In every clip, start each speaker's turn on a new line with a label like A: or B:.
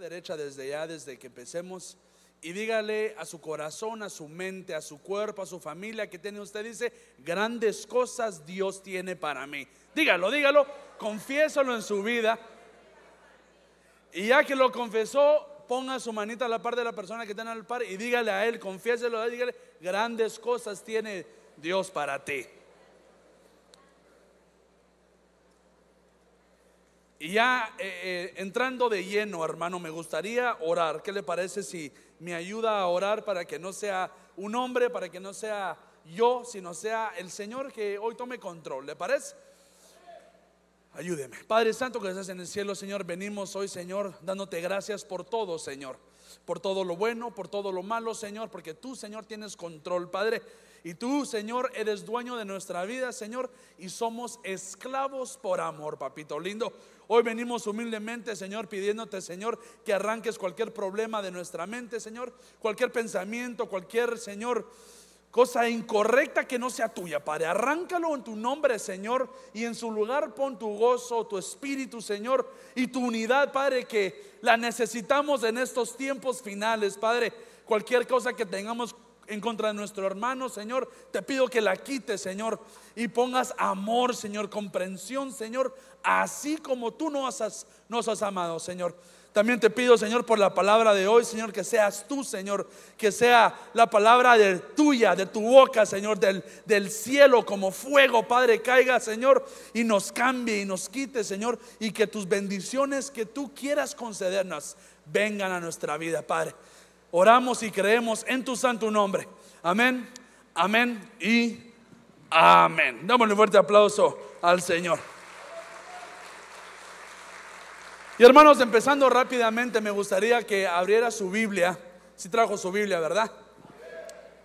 A: derecha desde ya, desde que empecemos. Y dígale a su corazón, a su mente, a su cuerpo, a su familia que tiene usted. Dice, grandes cosas Dios tiene para mí. Dígalo, dígalo, confiésalo en su vida. Y ya que lo confesó, ponga su manita a la par de la persona que tiene al par y dígale a él, confiéselo, dígale, grandes cosas tiene Dios para ti. Y ya eh, eh, entrando de lleno, hermano, me gustaría orar. ¿Qué le parece si me ayuda a orar para que no sea un hombre, para que no sea yo, sino sea el Señor que hoy tome control? ¿Le parece? Ayúdeme. Padre Santo que estás en el cielo, Señor, venimos hoy, Señor, dándote gracias por todo, Señor. Por todo lo bueno, por todo lo malo, Señor, porque tú, Señor, tienes control, Padre. Y tú, Señor, eres dueño de nuestra vida, Señor, y somos esclavos por amor, papito lindo. Hoy venimos humildemente, Señor, pidiéndote, Señor, que arranques cualquier problema de nuestra mente, Señor, cualquier pensamiento, cualquier, Señor, cosa incorrecta que no sea tuya, Padre. Arráncalo en tu nombre, Señor, y en su lugar pon tu gozo, tu espíritu, Señor, y tu unidad, Padre, que la necesitamos en estos tiempos finales, Padre. Cualquier cosa que tengamos en contra de nuestro hermano, Señor, te pido que la quites, Señor, y pongas amor, Señor, comprensión, Señor, así como tú nos has, nos has amado, Señor. También te pido, Señor, por la palabra de hoy, Señor, que seas tú, Señor, que sea la palabra de tuya, de tu boca, Señor, del, del cielo como fuego, Padre, caiga, Señor, y nos cambie y nos quite, Señor, y que tus bendiciones que tú quieras concedernos vengan a nuestra vida, Padre. Oramos y creemos en tu santo nombre. Amén, amén y amén. Damos un fuerte aplauso al Señor. Y hermanos, empezando rápidamente, me gustaría que abriera su Biblia, si trajo su Biblia, ¿verdad?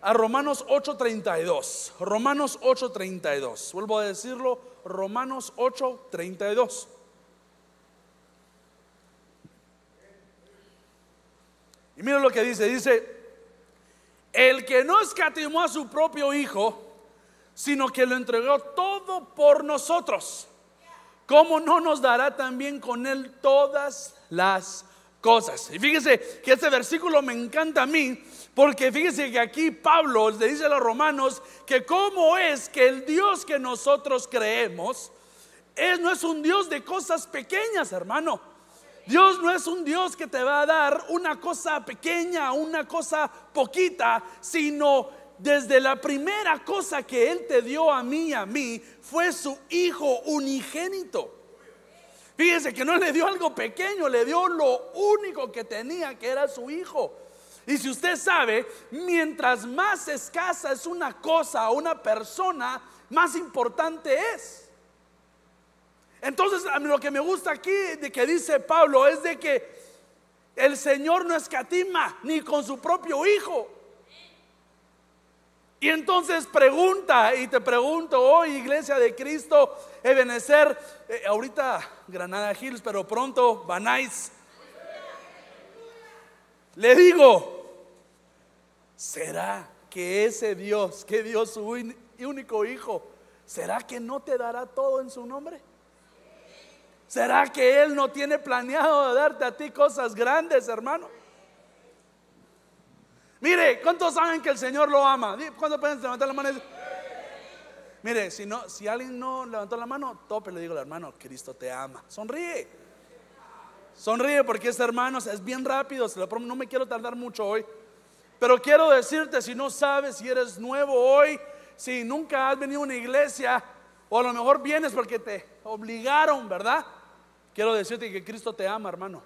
A: A Romanos 8:32. Romanos 8:32. Vuelvo a decirlo, Romanos 8:32. Y mira lo que dice, dice, el que no escatimó a su propio hijo, sino que lo entregó todo por nosotros ¿cómo no nos dará también con Él todas las cosas? Y fíjese que este versículo me encanta a mí, porque fíjese que aquí Pablo le dice a los romanos que cómo es que el Dios que nosotros creemos es, no es un Dios de cosas pequeñas, hermano. Dios no es un Dios que te va a dar una cosa pequeña, una cosa poquita, sino desde la primera cosa que Él te dio a mí a mí fue su Hijo unigénito. Fíjese que no le dio algo pequeño, le dio lo único que tenía, que era su Hijo. Y si usted sabe, mientras más escasa es una cosa o una persona, más importante es. Entonces, lo que me gusta aquí de que dice Pablo es de que el Señor no escatima ni con su propio Hijo. Y entonces pregunta, y te pregunto hoy, Iglesia de Cristo, Ebenezer, eh, ahorita Granada Hills, pero pronto Banais. Le digo, ¿será que ese Dios, que Dios su único hijo, ¿será que no te dará todo en su nombre? ¿Será que Él no tiene planeado darte a ti cosas grandes, hermano? Mire, ¿cuántos saben que el Señor lo ama? ¿Cuántos pueden levantar la mano? Mire, si, no, si alguien no levantó la mano, tope, le digo al hermano, Cristo te ama. Sonríe. Sonríe porque este hermano es bien rápido, se lo no me quiero tardar mucho hoy. Pero quiero decirte, si no sabes, si eres nuevo hoy, si nunca has venido a una iglesia, o a lo mejor vienes porque te obligaron, ¿verdad? Quiero decirte que Cristo te ama, hermano.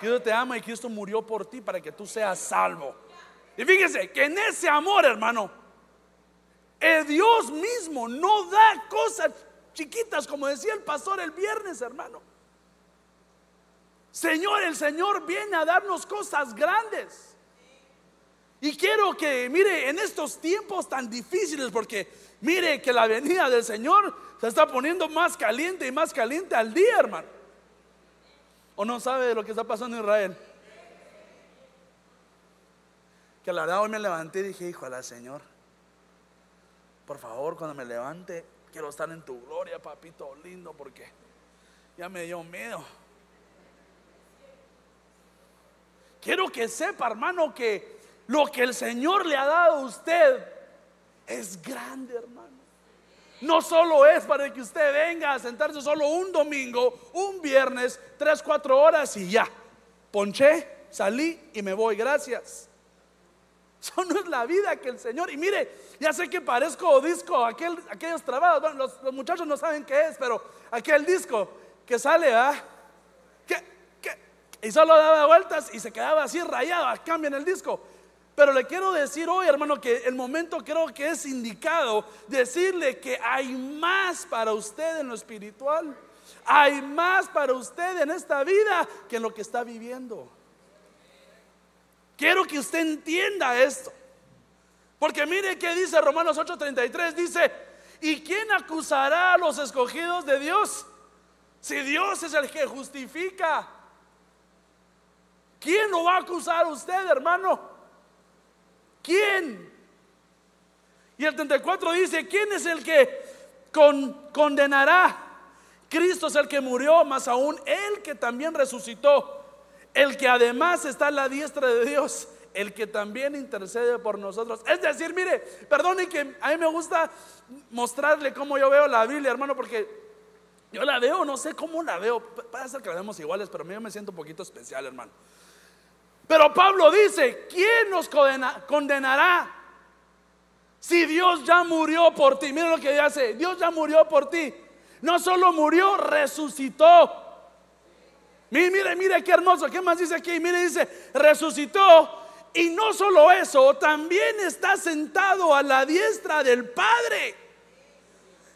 A: Cristo te ama y Cristo murió por ti para que tú seas salvo. Y fíjese que en ese amor, hermano, el Dios mismo no da cosas chiquitas, como decía el pastor el viernes, hermano. Señor, el Señor viene a darnos cosas grandes. Y quiero que, mire, en estos tiempos tan difíciles, porque mire que la venida del Señor se está poniendo más caliente y más caliente al día, hermano. ¿O no sabe de lo que está pasando en Israel? Que la verdad hoy me levanté y dije, hijo la Señor, por favor, cuando me levante, quiero estar en tu gloria, papito lindo, porque ya me dio miedo. quiero que sepa, hermano, que lo que el Señor le ha dado a usted es grande, hermano. No solo es para que usted venga a sentarse solo un domingo, un viernes, tres, cuatro horas y ya. Ponché, salí y me voy, gracias. Eso no es la vida que el Señor. Y mire, ya sé que parezco disco, aquel, aquellos trabados. Bueno, los, muchachos no saben qué es, pero aquel disco que sale, ¿ah? Y solo daba vueltas y se quedaba así rayado, cambian el disco. Pero le quiero decir hoy, hermano, que el momento creo que es indicado decirle que hay más para usted en lo espiritual. Hay más para usted en esta vida que en lo que está viviendo. Quiero que usted entienda esto. Porque mire que dice Romanos 8:33, dice, ¿y quién acusará a los escogidos de Dios? Si Dios es el que justifica. ¿Quién lo va a acusar a usted, hermano? ¿Quién? Y el 34 dice, ¿quién es el que condenará? Cristo es el que murió, más aún el que también resucitó el que además está a la diestra de Dios, el que también intercede por nosotros. Es decir, mire, perdone que a mí me gusta mostrarle cómo yo veo la Biblia, hermano, porque yo la veo, no sé cómo la veo. Puede ser que la vemos iguales, pero a mí me siento un poquito especial, hermano. Pero Pablo dice, ¿quién nos condenará? Si Dios ya murió por ti, mire lo que dice, Dios ya murió por ti. No solo murió, resucitó. Mire, mire, mire qué hermoso. ¿Qué más dice aquí? Mire, dice, resucitó. Y no solo eso, también está sentado a la diestra del Padre.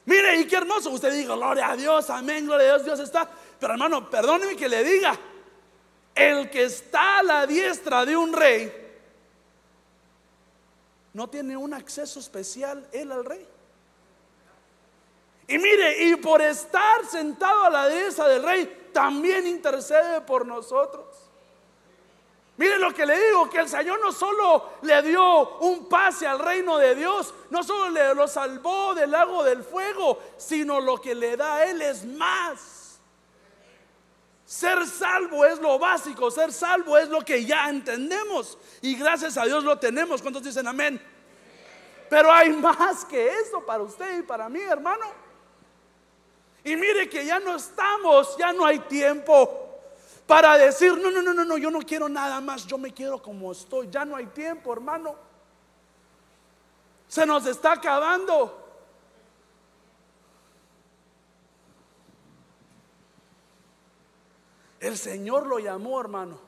A: Mire, y qué hermoso. Usted diga, gloria a Dios, amén, gloria a Dios, Dios está. Pero hermano, perdóneme que le diga, el que está a la diestra de un rey, no tiene un acceso especial él al rey. Y mire, y por estar sentado a la diestra del rey, también intercede por nosotros. Mire lo que le digo, que el Señor no solo le dio un pase al reino de Dios, no solo le lo salvó del lago del fuego, sino lo que le da a Él es más. Ser salvo es lo básico, ser salvo es lo que ya entendemos y gracias a Dios lo tenemos. ¿Cuántos dicen amén? Pero hay más que eso para usted y para mí, hermano. Y mire que ya no estamos, ya no hay tiempo para decir, no, no, no, no, no, yo no quiero nada más, yo me quiero como estoy. Ya no hay tiempo, hermano. Se nos está acabando. El Señor lo llamó, hermano,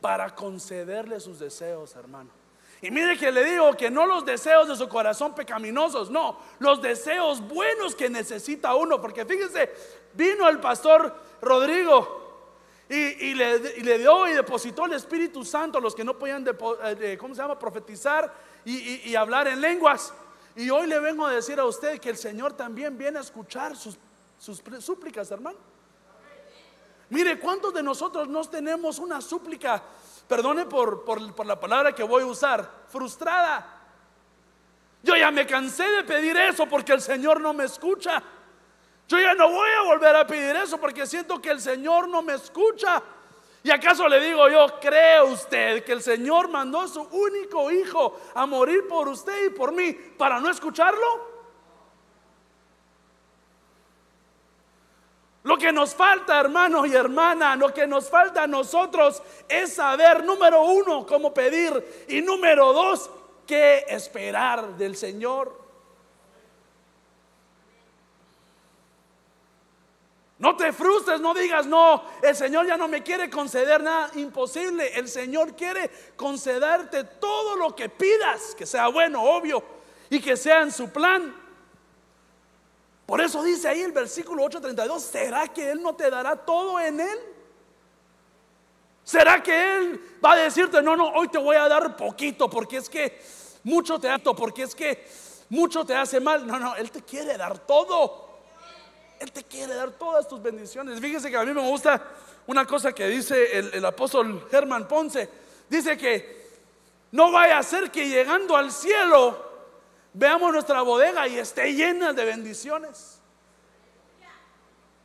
A: para concederle sus deseos, hermano. Y mire que le digo que no los deseos de su corazón pecaminosos, no, los deseos buenos que necesita uno. Porque fíjense, vino el pastor Rodrigo y, le, dio y depositó el Espíritu Santo a los que no podían, eh, ¿cómo se llama?, profetizar y, hablar en lenguas. Y hoy le vengo a decir a usted que el Señor también viene a escuchar sus, sus súplicas, hermano. Mire, ¿cuántos de nosotros no tenemos una súplica perdone por, por, la palabra que voy a usar, frustrada. Yo ya me cansé de pedir eso porque el Señor no me escucha. Yo ya no voy a volver a pedir eso porque siento que el Señor no me escucha. ¿Y acaso le digo yo, cree usted que el Señor mandó a su único hijo a morir por usted y por mí para no escucharlo? Lo que nos falta, hermano y hermana, lo que nos falta a nosotros es saber, número uno, cómo pedir y número dos, qué esperar del Señor. No te frustres, no digas, no, el Señor ya no me quiere conceder nada imposible. El Señor quiere concederte todo lo que pidas, que sea bueno, obvio, y que sea en su plan. Por eso dice ahí el versículo 8:32, ¿será que Él no te dará todo en Él? ¿Será que Él va a decirte, no, no, hoy te voy a dar poquito porque es que mucho te hace, porque es que mucho te hace mal? No, no, Él te quiere dar todo. Él te quiere dar todas tus bendiciones. Fíjese que a mí me gusta una cosa que dice el, el apóstol Germán Ponce. Dice que no vaya a ser que llegando al cielo veamos nuestra bodega y esté llena de bendiciones.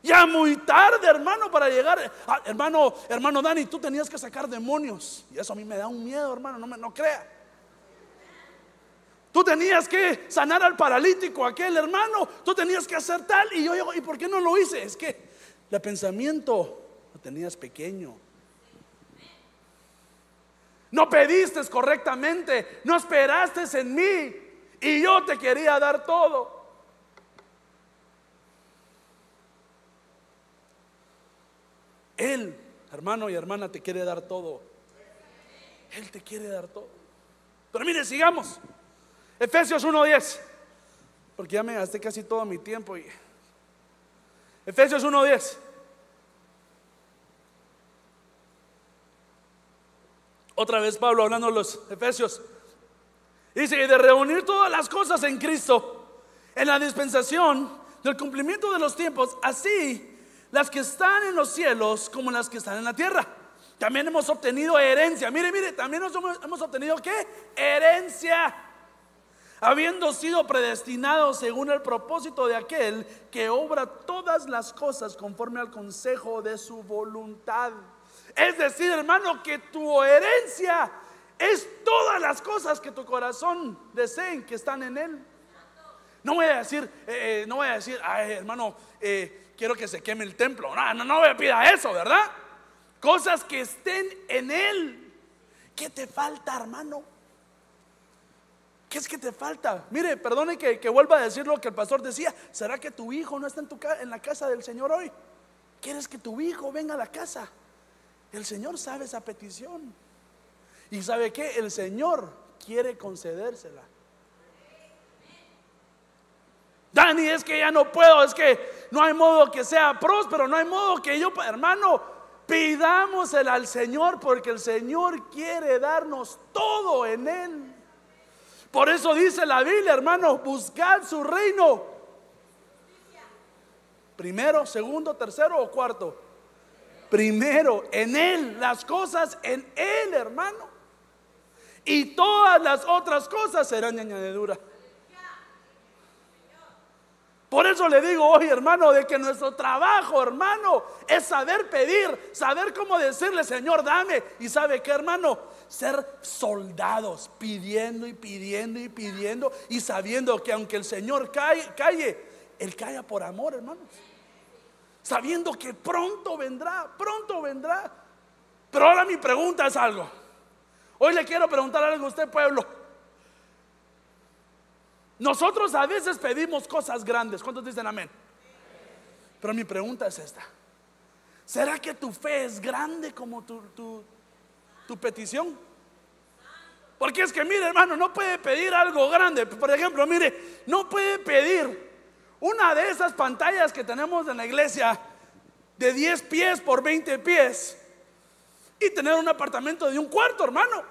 A: Ya muy tarde, hermano, para llegar. Ah, hermano, hermano Dani, tú tenías que sacar demonios. Y eso a mí me da un miedo, hermano, no, me, no crea. Tú tenías que sanar al paralítico, aquel hermano. Tú tenías que hacer tal. Y yo digo, ¿y por qué no lo hice? Es que el pensamiento lo tenías pequeño. No pediste correctamente. No esperaste en mí. Y yo te quería dar todo. Él, hermano y hermana, te quiere dar todo. Él te quiere dar todo. Pero mire, sigamos. Efesios 1.10. Porque ya me gasté casi todo mi tiempo. Y... Efesios 1.10. Otra vez Pablo hablando de los Efesios. Dice, y de reunir todas las cosas en Cristo, en la dispensación del cumplimiento de los tiempos, así las que están en los cielos como las que están en la tierra. También hemos obtenido herencia. Mire, mire, también hemos, obtenido qué? Herencia. Habiendo sido predestinados según el propósito de aquel que obra todas las cosas conforme al consejo de su voluntad. Es decir, hermano, que tu herencia es todas las cosas que tu corazón deseen que están en él. No voy a decir, eh, eh, no voy a decir, ay, hermano, eh, quiero que se queme el templo. No, no, no me pida eso, ¿verdad? Cosas que estén en Él. ¿Qué te falta, hermano? ¿Qué es que te falta? Mire, perdone que, vuelva a decir lo que el pastor decía. ¿Será que tu hijo no está en, tu, en la casa del Señor hoy? ¿Quieres que tu hijo venga a la casa? El Señor sabe esa petición. ¿Y sabe que El Señor quiere concedérsela. Dani, es que ya no puedo, es que no hay modo que sea próspero, no hay modo que yo, hermano, pidámosela al Señor porque el Señor quiere darnos todo en Él. Por eso dice la Biblia, hermano, buscad su reino. Primero, segundo, tercero o cuarto. Primero, en Él, las cosas en Él, hermano. Y todas las otras cosas serán añadiduras. Por eso le digo hoy, hermano, de que nuestro trabajo, hermano, es saber pedir, saber cómo decirle, Señor, dame. Y sabe qué, hermano, ser soldados, pidiendo y pidiendo y pidiendo y sabiendo que aunque el Señor calle, calle Él calla por amor, hermanos. Sabiendo que pronto vendrá, pronto vendrá. Pero ahora mi pregunta es algo. Hoy le quiero preguntar algo a usted, pueblo. Nosotros a veces pedimos cosas grandes. ¿Cuántos dicen amén? Pero mi pregunta es esta. ¿Será que tu fe es grande como tu, tu, petición? Porque es que, mire, hermano, no puede pedir algo grande. Por ejemplo, mire, no puede pedir una de esas pantallas que tenemos en la iglesia de 10 pies por 20 pies y tener un apartamento de un cuarto, hermano.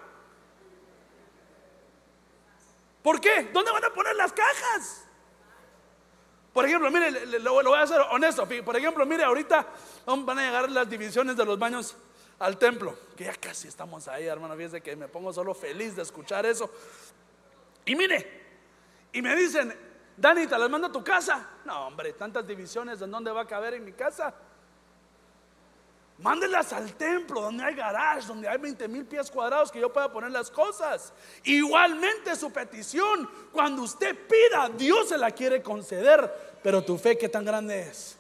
A: ¿Por qué? ¿Dónde van a poner las cajas? Por ejemplo, mire, lo, voy a hacer honesto. Por ejemplo, mire, ahorita van a llegar las divisiones de los baños al templo. Que ya casi estamos ahí, hermano. Fíjense que me pongo solo feliz de escuchar eso. Y mire, y me dicen, Dani, ¿te las mando a tu casa? No, hombre, tantas divisiones, ¿en dónde va a caber en mi casa? Mándelas al templo donde hay garage, donde hay 20 mil pies cuadrados que yo pueda poner las cosas. Igualmente su petición, cuando usted pida, Dios se la quiere conceder. Pero tu fe, ¿qué tan grande es?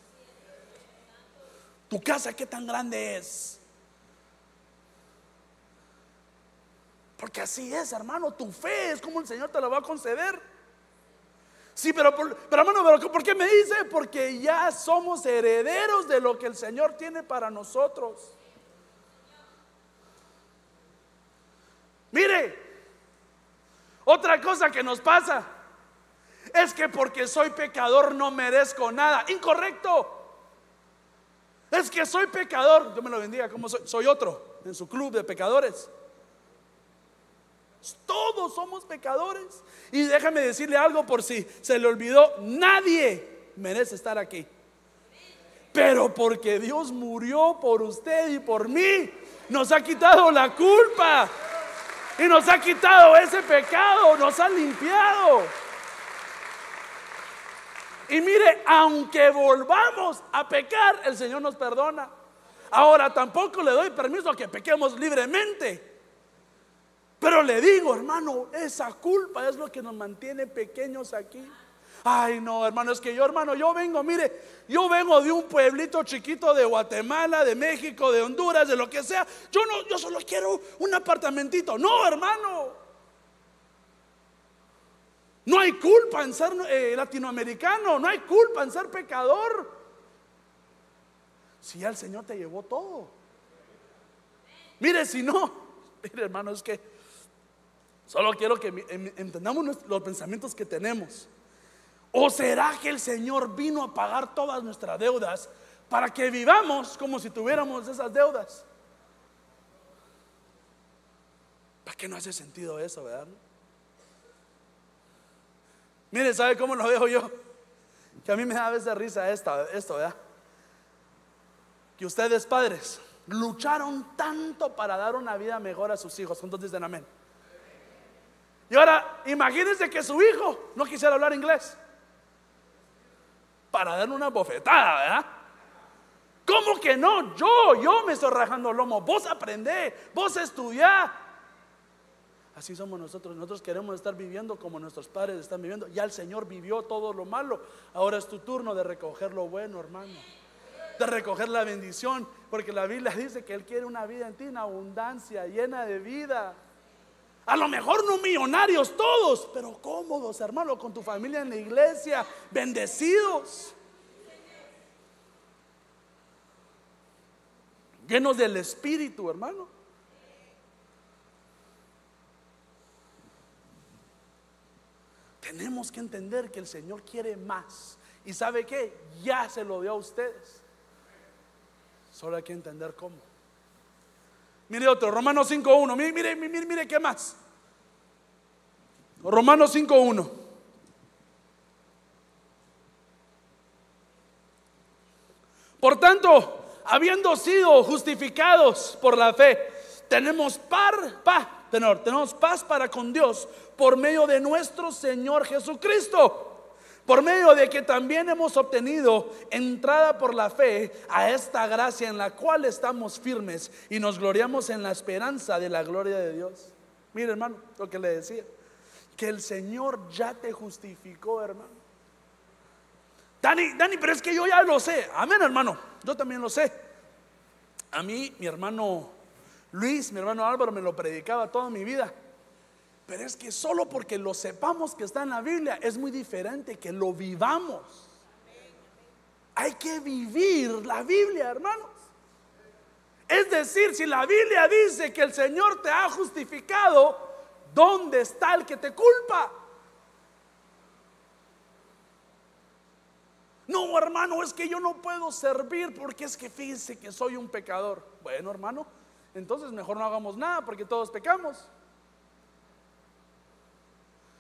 A: Tu casa, ¿qué tan grande es? Porque así es, hermano, tu fe es como el Señor te la va a conceder. Sí, pero, pero hermano, pero ¿por qué me dice? Porque ya somos herederos de lo que el Señor tiene para nosotros. Mire, otra cosa que nos pasa es que porque soy pecador no merezco nada. Incorrecto. Es que soy pecador. Yo me lo bendiga, como soy, soy otro en su club de pecadores. Todos somos pecadores. Y déjame decirle algo por si se le olvidó, nadie merece estar aquí. Pero porque Dios murió por usted y por mí, nos ha quitado la culpa. Y nos ha quitado ese pecado, nos ha limpiado. Y mire, aunque volvamos a pecar, el Señor nos perdona. Ahora tampoco le doy permiso a que pequemos libremente. Pero le digo, hermano, esa culpa es lo que nos mantiene pequeños aquí. Ay, no, hermano, es que yo, hermano, yo vengo, mire, yo vengo de un pueblito chiquito de Guatemala, de México, de Honduras, de lo que sea. Yo no, yo solo quiero un apartamentito. No, hermano. No hay culpa en ser eh, latinoamericano, no hay culpa en ser pecador. Si ya el Señor te llevó todo. Mire, si no, mire hermano, es que solo quiero que entendamos los pensamientos que tenemos. ¿O será que el Señor vino a pagar todas nuestras deudas para que vivamos como si tuviéramos esas deudas? ¿Para qué no hace sentido eso, verdad? Mire, ¿sabe cómo lo veo yo? Que a mí me da a veces risa esto, esto, ¿verdad? Que ustedes padres lucharon tanto para dar una vida mejor a sus hijos. ¿Cuántos dicen amén? Y ahora, imagínense que su hijo no quisiera hablar inglés. Para darle una bofetada, ¿verdad? ¿Cómo que no? Yo, yo me estoy rajando el lomo. Vos aprendés, vos estudiá. Así somos nosotros. Nosotros queremos estar viviendo como nuestros padres están viviendo. Ya el Señor vivió todo lo malo. Ahora es tu turno de recoger lo bueno, hermano. De recoger la bendición. Porque la Biblia dice que Él quiere una vida en ti, una abundancia llena de vida. A lo mejor no millonarios todos, pero cómodos, hermano, con tu familia en la iglesia, bendecidos. Llenos del Espíritu, hermano. Tenemos que entender que el Señor quiere más. ¿Y sabe qué? Ya se lo dio a ustedes. Solo hay que entender cómo. Mire otro, Romanos 5.1. Mire, mire, mire, mire, ¿qué más? Romanos 5.1. Por tanto, habiendo sido justificados por la fe, tenemos par, pa, tenemos paz para con Dios por medio de nuestro Señor Jesucristo. Por medio de que también hemos obtenido entrada por la fe a esta gracia en la cual estamos firmes y nos gloriamos en la esperanza de la gloria de Dios. Mire hermano, lo que le decía, que el Señor ya te justificó hermano. Dani, Dani, pero es que yo ya lo sé. Amén hermano, yo también lo sé. A mí, mi hermano Luis, mi hermano Álvaro me lo predicaba toda mi vida. Pero es que solo porque lo sepamos que está en la Biblia es muy diferente que lo vivamos. Hay que vivir la Biblia, hermanos. Es decir, si la Biblia dice que el Señor te ha justificado, ¿dónde está el que te culpa? No, hermano, es que yo no puedo servir porque es que fíjense que soy un pecador. Bueno, hermano, entonces mejor no hagamos nada porque todos pecamos.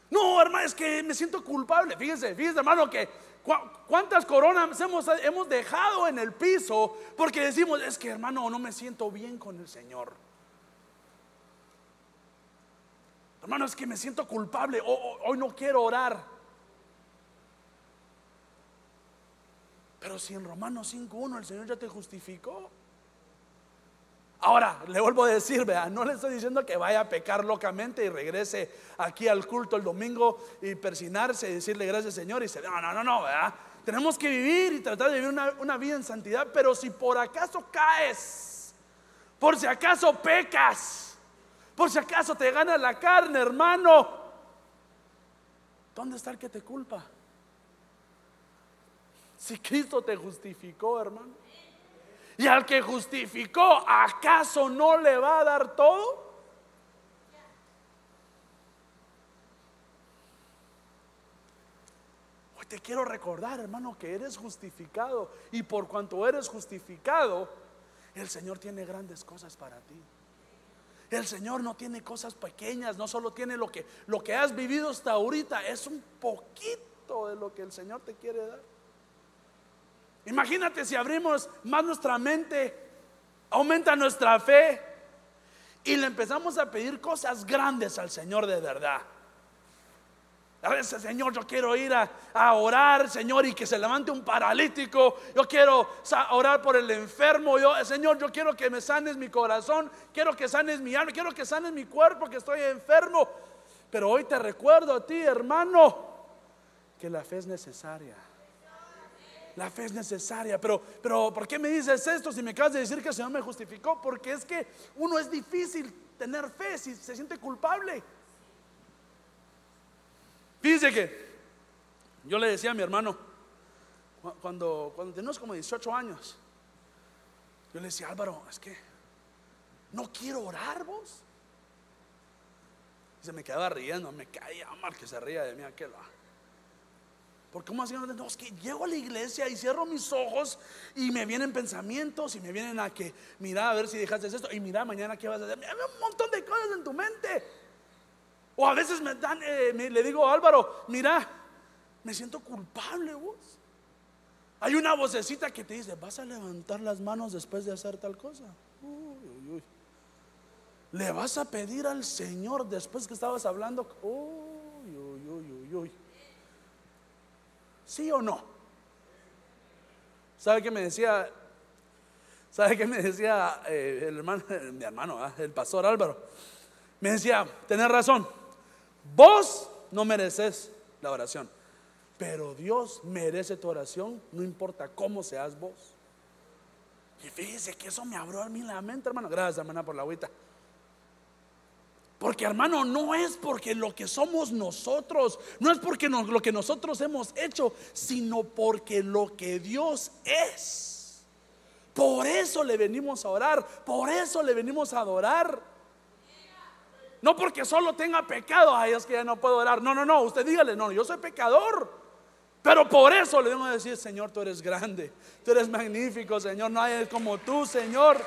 A: No, hermano, es que me siento culpable. Fíjense, fíjense, hermano, que cuántas coronas hemos, hemos dejado en el piso porque decimos, es que hermano, no me siento bien con el Señor. Hermano, es que me siento culpable. hoy no quiero orar. Pero si en Romanos 5.1 el Señor ya te justificó. Ahora, le vuelvo a decir, vea, no le estoy diciendo que vaya a pecar locamente y regrese aquí al culto el domingo y persinarse y decirle gracias Señor y se, no, no, no, no. Tenemos que vivir y tratar de vivir una, una vida en santidad, pero si por acaso caes, por si acaso pecas, por si acaso te gana la carne, hermano, ¿dónde está el que te culpa? Si Cristo te justificó, hermano. Y al que justificó, ¿acaso no le va a dar todo? Hoy te quiero recordar, hermano, que eres justificado. Y por cuanto eres justificado, el Señor tiene grandes cosas para ti. El Señor no tiene cosas pequeñas, no solo tiene lo que, lo que has vivido hasta ahorita, es un poquito de lo que el Señor te quiere dar. Imagínate si abrimos más nuestra mente, aumenta nuestra fe y le empezamos a pedir cosas grandes al Señor de verdad. A veces, Señor, yo quiero ir a, orar, Señor, y que se levante un paralítico. Yo quiero orar por el enfermo. Yo, Señor, yo quiero que me sanes mi corazón. Quiero que sanes mi alma. Quiero que sanes mi cuerpo, que estoy enfermo. Pero hoy te recuerdo a ti, hermano, que la fe es necesaria. La fe es necesaria. Pero, pero, ¿por qué me dices esto si me acabas de decir que el Señor me justificó? Porque es que uno es difícil tener fe si se siente culpable. Fíjense que yo le decía a mi hermano, cuando, cuando tenemos como 18 años, yo le decía, Álvaro, es que no quiero orar vos. se me quedaba riendo, me caía mal que se ría de mí aquel. Porque como así? No, es que llego a la iglesia y cierro mis ojos y me vienen pensamientos y me vienen a que, mira a ver si dejaste esto y mira mañana qué vas a hacer. Hay un montón de cosas en tu mente. O a veces me dan, eh, le digo Álvaro, mira, me siento culpable vos. Hay una vocecita que te dice, vas a levantar las manos después de hacer tal cosa. Le vas a pedir al Señor después que estabas hablando. ¿Sí o no? ¿Sabe qué me decía? ¿Sabe qué me decía eh, el hermano, mi hermano, el pastor Álvaro? Me decía, tenés razón. Vos no mereces la oración, pero Dios merece tu oración, no importa cómo seas vos. Y fíjese que eso me abrió a mí la mente, hermano. Gracias, hermana, por la agüita. Porque hermano, no es porque lo que somos nosotros, no es porque lo que nosotros hemos hecho, sino porque lo que Dios es. Por eso le venimos a orar, por eso le venimos a adorar. No porque solo tenga pecado, ay, es que ya no puedo orar. No, no, no, usted dígale, no, yo soy pecador. Pero por eso le debo decir, Señor, tú eres grande, tú eres magnífico, Señor, no hay como tú, Señor.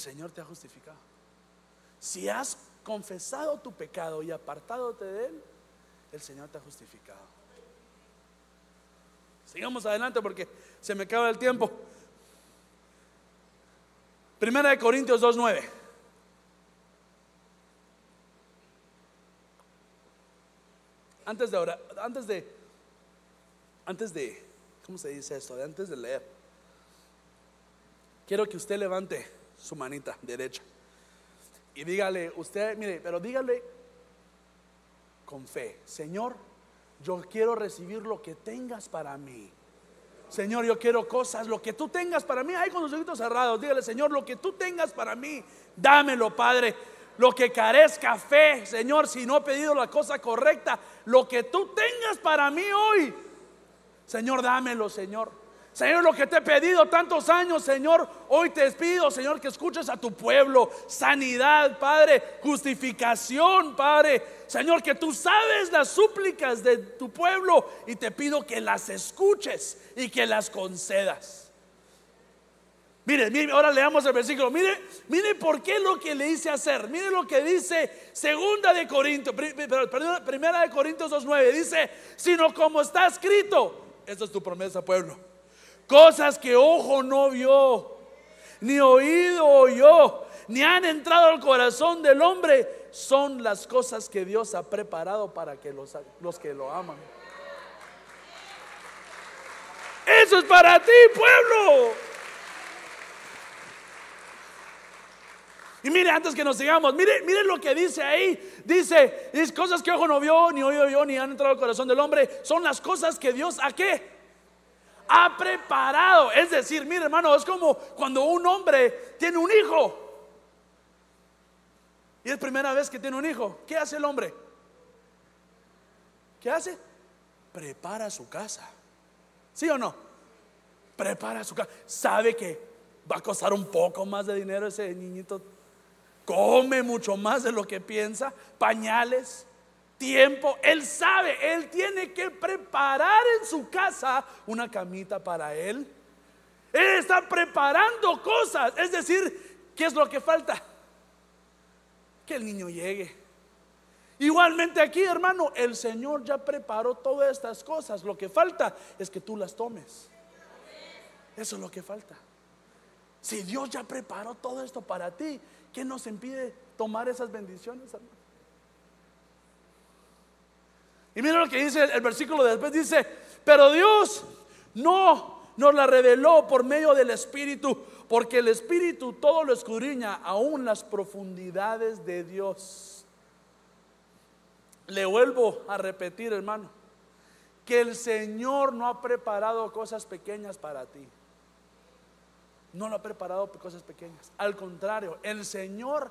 A: El Señor te ha justificado. Si has confesado tu pecado y apartado de Él, el Señor te ha justificado. Sigamos adelante porque se me acaba el tiempo. Primera de Corintios 2.9. Antes de ahora, antes de, antes de, ¿cómo se dice esto? Antes de leer, quiero que usted levante su manita derecha y dígale, usted, mire, pero dígale con fe, Señor, yo quiero recibir lo que tengas para mí. Señor, yo quiero cosas, lo que tú tengas para mí. Ahí con los ojitos cerrados, dígale, Señor, lo que tú tengas para mí, dámelo, Padre. Lo que carezca fe, Señor, si no he pedido la cosa correcta, lo que tú tengas para mí hoy, Señor, dámelo, Señor. Señor, lo que te he pedido tantos años, Señor, hoy te pido, Señor, que escuches a tu pueblo. Sanidad, Padre, justificación, Padre. Señor, que tú sabes las súplicas de tu pueblo y te pido que las escuches y que las concedas. Mire, mire, ahora leamos el versículo. Mire, mire por qué lo que le hice hacer. Mire lo que dice Segunda de Corintios, Primera de Corintios 2.9. Dice, sino como está escrito. Esta es tu promesa, pueblo Cosas que ojo no vio, ni oído oyó, ni han entrado al corazón del hombre, son las cosas que Dios ha preparado para que los, los que lo aman. Eso es para ti, pueblo. Y mire, antes que nos sigamos, mire, mire lo que dice ahí. Dice, es cosas que ojo no vio, ni oído oyó, ni han entrado al corazón del hombre. Son las cosas que Dios, ¿a qué? Ha preparado. Es decir, mire hermano, es como cuando un hombre tiene un hijo. Y es primera vez que tiene un hijo. ¿Qué hace el hombre? ¿Qué hace? Prepara su casa. ¿Sí o no? Prepara su casa. Sabe que va a costar un poco más de dinero ese niñito. Come mucho más de lo que piensa. Pañales, tiempo. Él sabe, él tiene que preparar en su casa una camita para él. Él está preparando cosas. Es decir, ¿qué es lo que falta? Que el niño llegue. Igualmente aquí, hermano, el Señor ya preparó todas estas cosas. Lo que falta es que tú las tomes. Eso es lo que falta. Si Dios ya preparó todo esto para ti, ¿qué nos impide tomar esas bendiciones, hermano? Y mira lo que dice el, versículo después, dice, pero Dios no nos la reveló por medio del Espíritu, porque el Espíritu todo lo escudriña, aún las profundidades de Dios. Le vuelvo a repetir, hermano, que el Señor no ha preparado cosas pequeñas para ti. No lo ha preparado cosas pequeñas. Al contrario, el Señor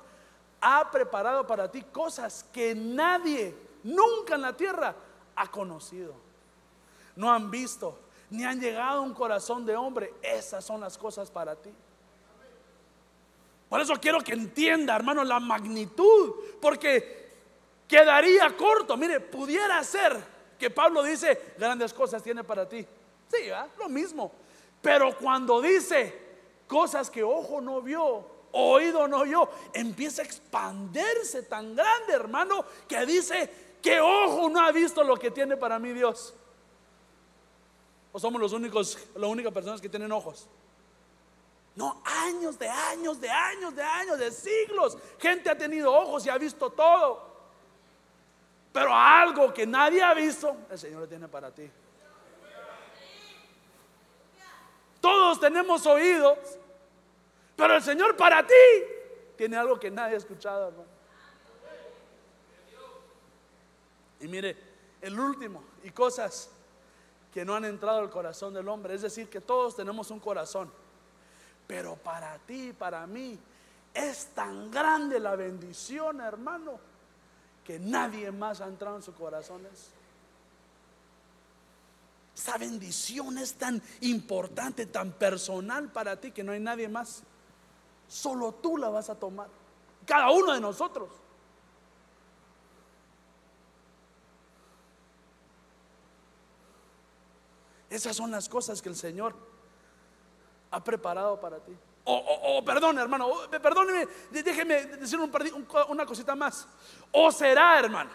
A: ha preparado para ti cosas que nadie nunca en la tierra ha conocido. No han visto, ni han llegado a un corazón de hombre. Esas son las cosas para ti. Por eso quiero que entienda, hermano, la magnitud, porque quedaría corto. Mire, pudiera ser que Pablo dice, grandes cosas tiene para ti. Sí, lo mismo. Pero cuando dice cosas que ojo no vio, oído no oyó, empieza a expandirse tan grande, hermano, que dice que ojo no ha visto lo que tiene para mí Dios. O somos los únicos, las únicas personas que tienen ojos. No, años de años, de años, de años, de siglos. Gente ha tenido ojos y ha visto todo. Pero algo que nadie ha visto, el Señor lo tiene para ti. Todos tenemos oídos, pero el Señor para ti tiene algo que nadie ha escuchado, hermano. Y mire, el último, y cosas que no han entrado al corazón del hombre, es decir, que todos tenemos un corazón. Pero para ti, para mí, es tan grande la bendición, hermano, que nadie más ha entrado en sus corazones. Esa bendición es tan importante, tan personal para ti que no hay nadie más. Solo tú la vas a tomar. Cada uno de nosotros. Esas son las cosas que el Señor ha preparado para ti. O, perdón, hermano, perdóneme, déjeme decir una cosita más. O será, hermano,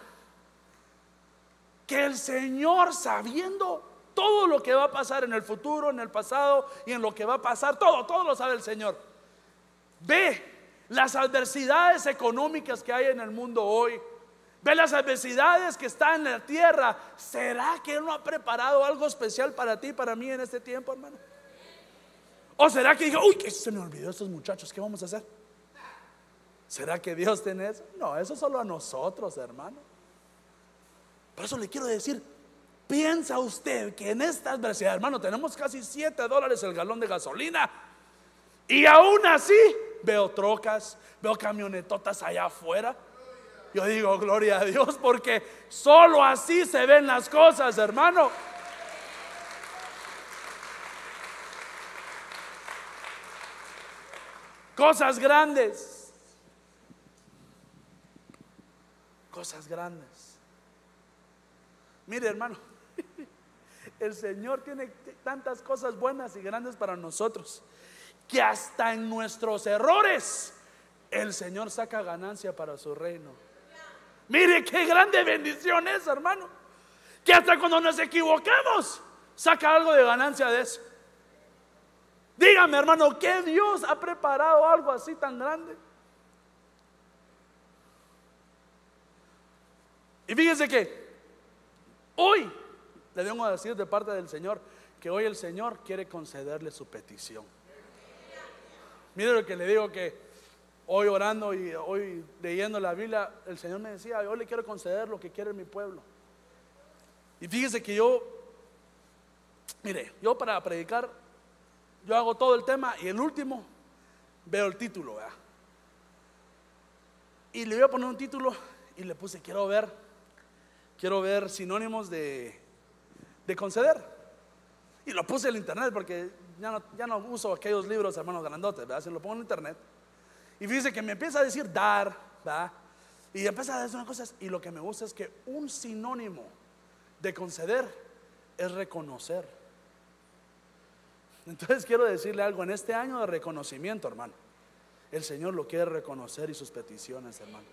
A: que el Señor, sabiendo todo lo que va a pasar en el futuro, en el pasado y en lo que va a pasar, todo, todo lo sabe el Señor. Ve las adversidades económicas que hay en el mundo hoy. Ve las adversidades que están en la tierra. ¿Será que Él no ha preparado algo especial para ti, para mí en este tiempo, hermano? ¿O será que diga, uy, que se me olvidó estos muchachos, ¿qué vamos a hacer? ¿Será que Dios tiene eso? No, eso solo a nosotros, hermano. Por eso le quiero decir, piensa usted que en esta adversidad, hermano, tenemos casi 7 dólares el galón de gasolina. Y aún así, veo trocas, veo camionetotas allá afuera. Yo digo, gloria a Dios, porque solo así se ven las cosas, hermano. Cosas grandes. Cosas grandes. Mire, hermano, el Señor tiene tantas cosas buenas y grandes para nosotros que hasta en nuestros errores el Señor saca ganancia para su reino. Mire qué grande bendición es, hermano. Que hasta cuando nos equivocamos, saca algo de ganancia de eso. Dígame, hermano, ¿qué Dios ha preparado algo así tan grande? Y fíjense que hoy le vengo a decir de parte del Señor que hoy el Señor quiere concederle su petición. Mire lo que le digo que hoy orando y hoy leyendo la Biblia, el Señor me decía, yo le quiero conceder lo que quiere mi pueblo. Y fíjese que yo, mire, yo para predicar, yo hago todo el tema y el último veo el título, Y le voy a poner un título y le puse, quiero ver, quiero ver sinónimos de, de conceder. Y lo puse en internet porque ya no, ya no uso aquellos libros, hermanos grandotes, ¿verdad? Se lo pongo en internet. Y fíjese que me empieza a decir dar, ¿verdad? Y empieza a decir unas cosas. Y lo que me gusta es que un sinónimo de conceder es reconocer. Entonces quiero decirle algo, en este año de reconocimiento, hermano, el Señor lo quiere reconocer y sus peticiones, hermano.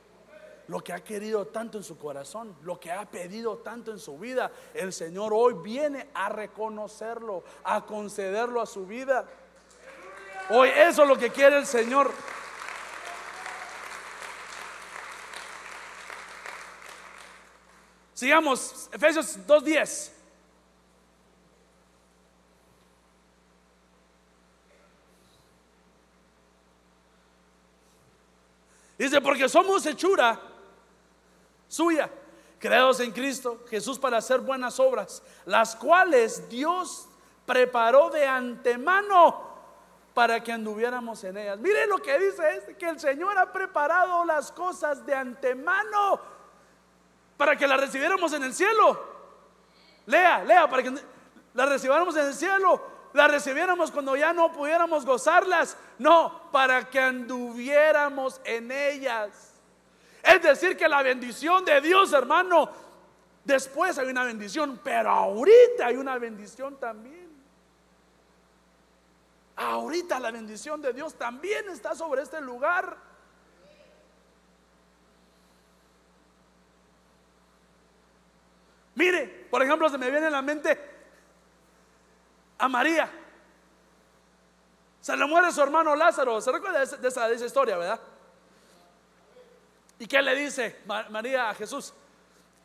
A: lo que ha querido tanto en su corazón, lo que ha pedido tanto en su vida, el Señor hoy viene a reconocerlo, a concederlo a su vida. Hoy eso es lo que quiere el Señor. Sigamos, Efesios 2.10. Dice, porque somos hechura suya, creados en Cristo Jesús para hacer buenas obras, las cuales Dios preparó de antemano para que anduviéramos en ellas. Mire lo que dice este, que el Señor ha preparado las cosas de antemano para que las recibiéramos en el cielo. Lea, lea, para que las recibiéramos en el cielo las recibiéramos cuando ya no pudiéramos gozarlas. No, para que anduviéramos en ellas. Es decir, que la bendición de Dios, hermano, después hay una bendición, pero ahorita hay una bendición también. Ahorita la bendición de Dios también está sobre este lugar. Mire, por ejemplo, se me viene a la mente a María. Se le muere su hermano Lázaro. ¿Se recuerda de esa, esa historia, verdad? ¿Y qué le dice María a Jesús?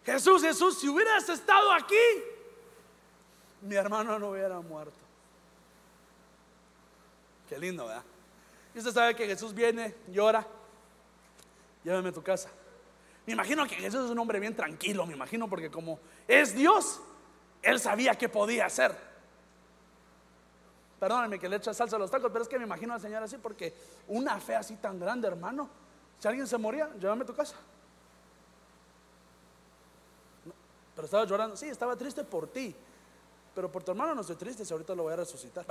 A: Jesús, Jesús, si hubieras estado aquí, mi hermano no hubiera muerto. Qué lindo, ¿verdad? Y usted sabe que Jesús viene, llora, llévame a tu casa. Me imagino que Jesús es un hombre bien tranquilo, me imagino, porque como es Dios, él sabía que podía hacer. Perdónenme que le echa salsa a los tacos, pero es que me imagino a la señora así porque una fe así tan grande, hermano. Si alguien se moría, llévame a tu casa. pero estaba llorando, sí, estaba triste por ti. Pero por tu hermano no estoy triste, si ahorita lo voy a resucitar.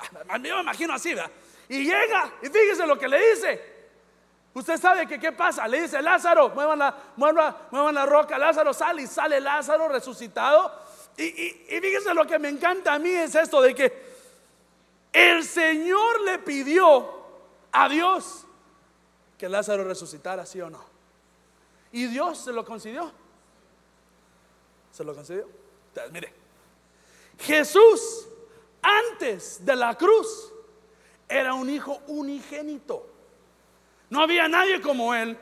A: Yo me imagino así, ¿verdad? Y llega, y fíjese lo que le dice. Usted sabe que qué pasa. Le dice Lázaro, muevan la, muevan, la roca. Lázaro sale y sale Lázaro resucitado. Y, y, y fíjese lo que me encanta a mí es esto de que el Señor le pidió a Dios que Lázaro resucitara, sí o no. Y Dios se lo concedió. Se lo concedió. Entonces, mire, Jesús antes de la cruz era un hijo unigénito. No había nadie como él.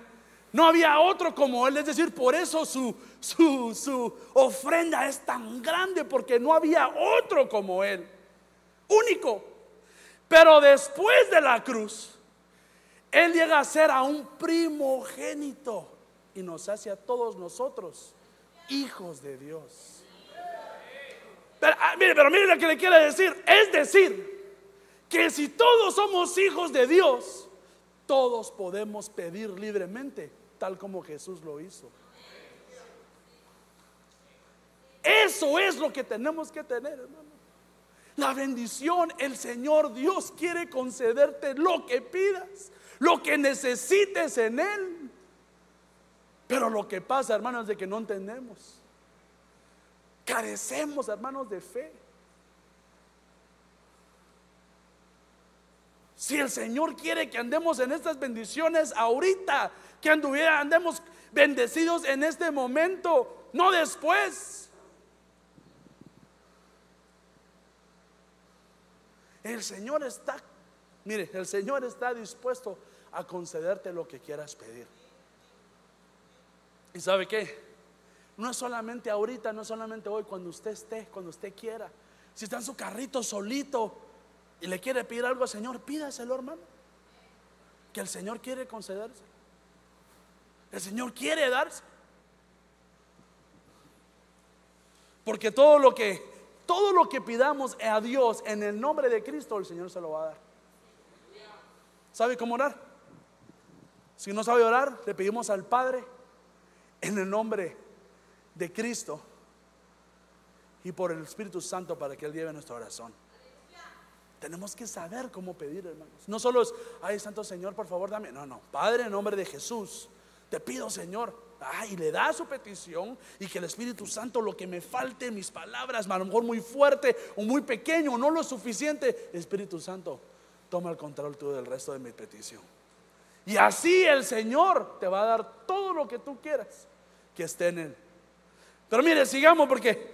A: No había otro como él. Es decir, por eso su, su, su ofrenda es tan grande, porque no había otro como él. Único. Pero después de la cruz, Él llega a ser a un primogénito y nos hace a todos nosotros hijos de Dios. Pero, ah, mire, pero mire lo que le quiere decir. Es decir, que si todos somos hijos de Dios, todos podemos pedir libremente, tal como Jesús lo hizo. Eso es lo que tenemos que tener, hermano. La bendición, el Señor Dios quiere concederte lo que pidas, lo que necesites en Él. Pero lo que pasa, hermanos, es de que no entendemos. Carecemos, hermanos, de fe. Si el Señor quiere que andemos en estas bendiciones ahorita, que anduviera, andemos bendecidos en este momento, no después. El Señor está, mire, el Señor está dispuesto a concederte lo que quieras pedir. ¿Y sabe qué? No es solamente ahorita, no es solamente hoy, cuando usted esté, cuando usted quiera. Si está en su carrito solito y le quiere pedir algo al Señor, pídaselo, hermano. Que el Señor quiere concederse. El Señor quiere darse. Porque todo lo que todo lo que pidamos a Dios en el nombre de Cristo, el Señor se lo va a dar. ¿Sabe cómo orar? Si no sabe orar, le pedimos al Padre en el nombre de Cristo y por el Espíritu Santo para que Él lleve nuestro corazón. Tenemos que saber cómo pedir, hermanos. No solo es, ay, Santo Señor, por favor, dame. No, no. Padre, en nombre de Jesús, te pido, Señor, y le da su petición y que el Espíritu Santo lo que me falte, mis palabras, a lo mejor muy fuerte o muy pequeño, no lo suficiente, Espíritu Santo, toma el control tú del resto de mi petición. Y así el Señor te va a dar todo lo que tú quieras que esté en Él. Pero mire, sigamos porque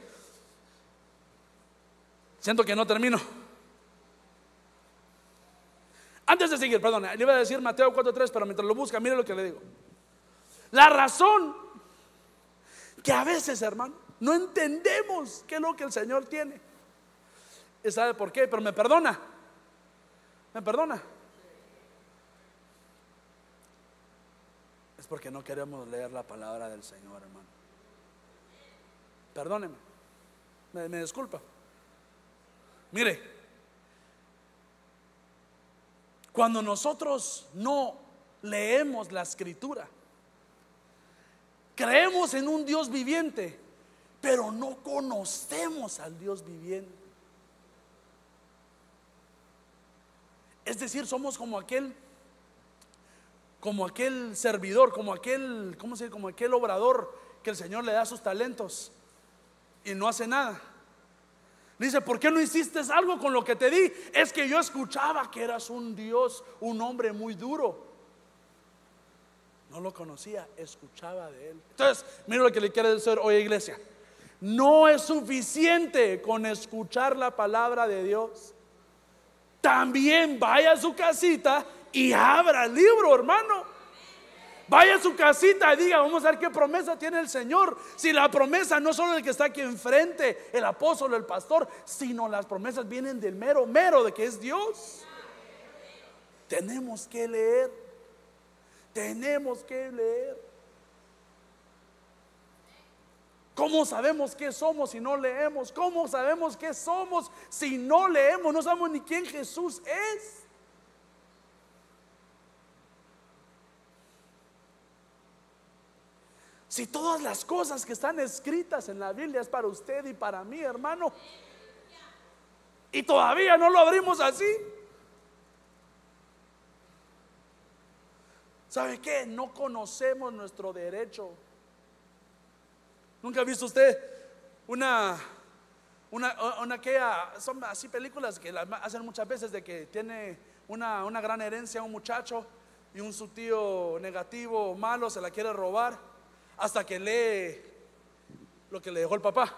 A: siento que no termino. Antes de seguir, perdón, le iba a decir Mateo 4.3, pero mientras lo busca, mire lo que le digo. La razón que a veces, hermano, no entendemos qué es lo que el Señor tiene. ¿Y sabe por qué? Pero me perdona. Me perdona. Es porque no queremos leer la palabra del Señor, hermano. Perdóneme. Me, me disculpa. Mire, cuando nosotros no leemos la escritura, creemos en un Dios viviente, pero no conocemos al Dios viviente. Es decir, somos como aquel como aquel servidor, como aquel, ¿cómo se dice? Como aquel obrador que el Señor le da sus talentos y no hace nada. Dice, ¿por qué no hiciste algo con lo que te di? Es que yo escuchaba que eras un Dios, un hombre muy duro. No lo conocía, escuchaba de él. Entonces, mira lo que le quiere decir hoy iglesia. No es suficiente con escuchar la palabra de Dios. También vaya a su casita y abra el libro, hermano. Vaya a su casita y diga, vamos a ver qué promesa tiene el Señor. Si la promesa no solo el que está aquí enfrente, el apóstol, el pastor, sino las promesas vienen del mero, mero de que es Dios. Tenemos que leer. Tenemos que leer. ¿Cómo sabemos qué somos si no leemos? ¿Cómo sabemos qué somos si no leemos? No sabemos ni quién Jesús es. Si todas las cosas que están escritas en la Biblia es para usted y para mí, hermano, y todavía no lo abrimos así. ¿Sabe qué? No conocemos nuestro derecho. ¿Nunca ha visto usted una, una, una que son así películas que hacen muchas veces de que tiene una, una gran herencia un muchacho y un su tío negativo, malo, se la quiere robar hasta que lee lo que le dejó el papá?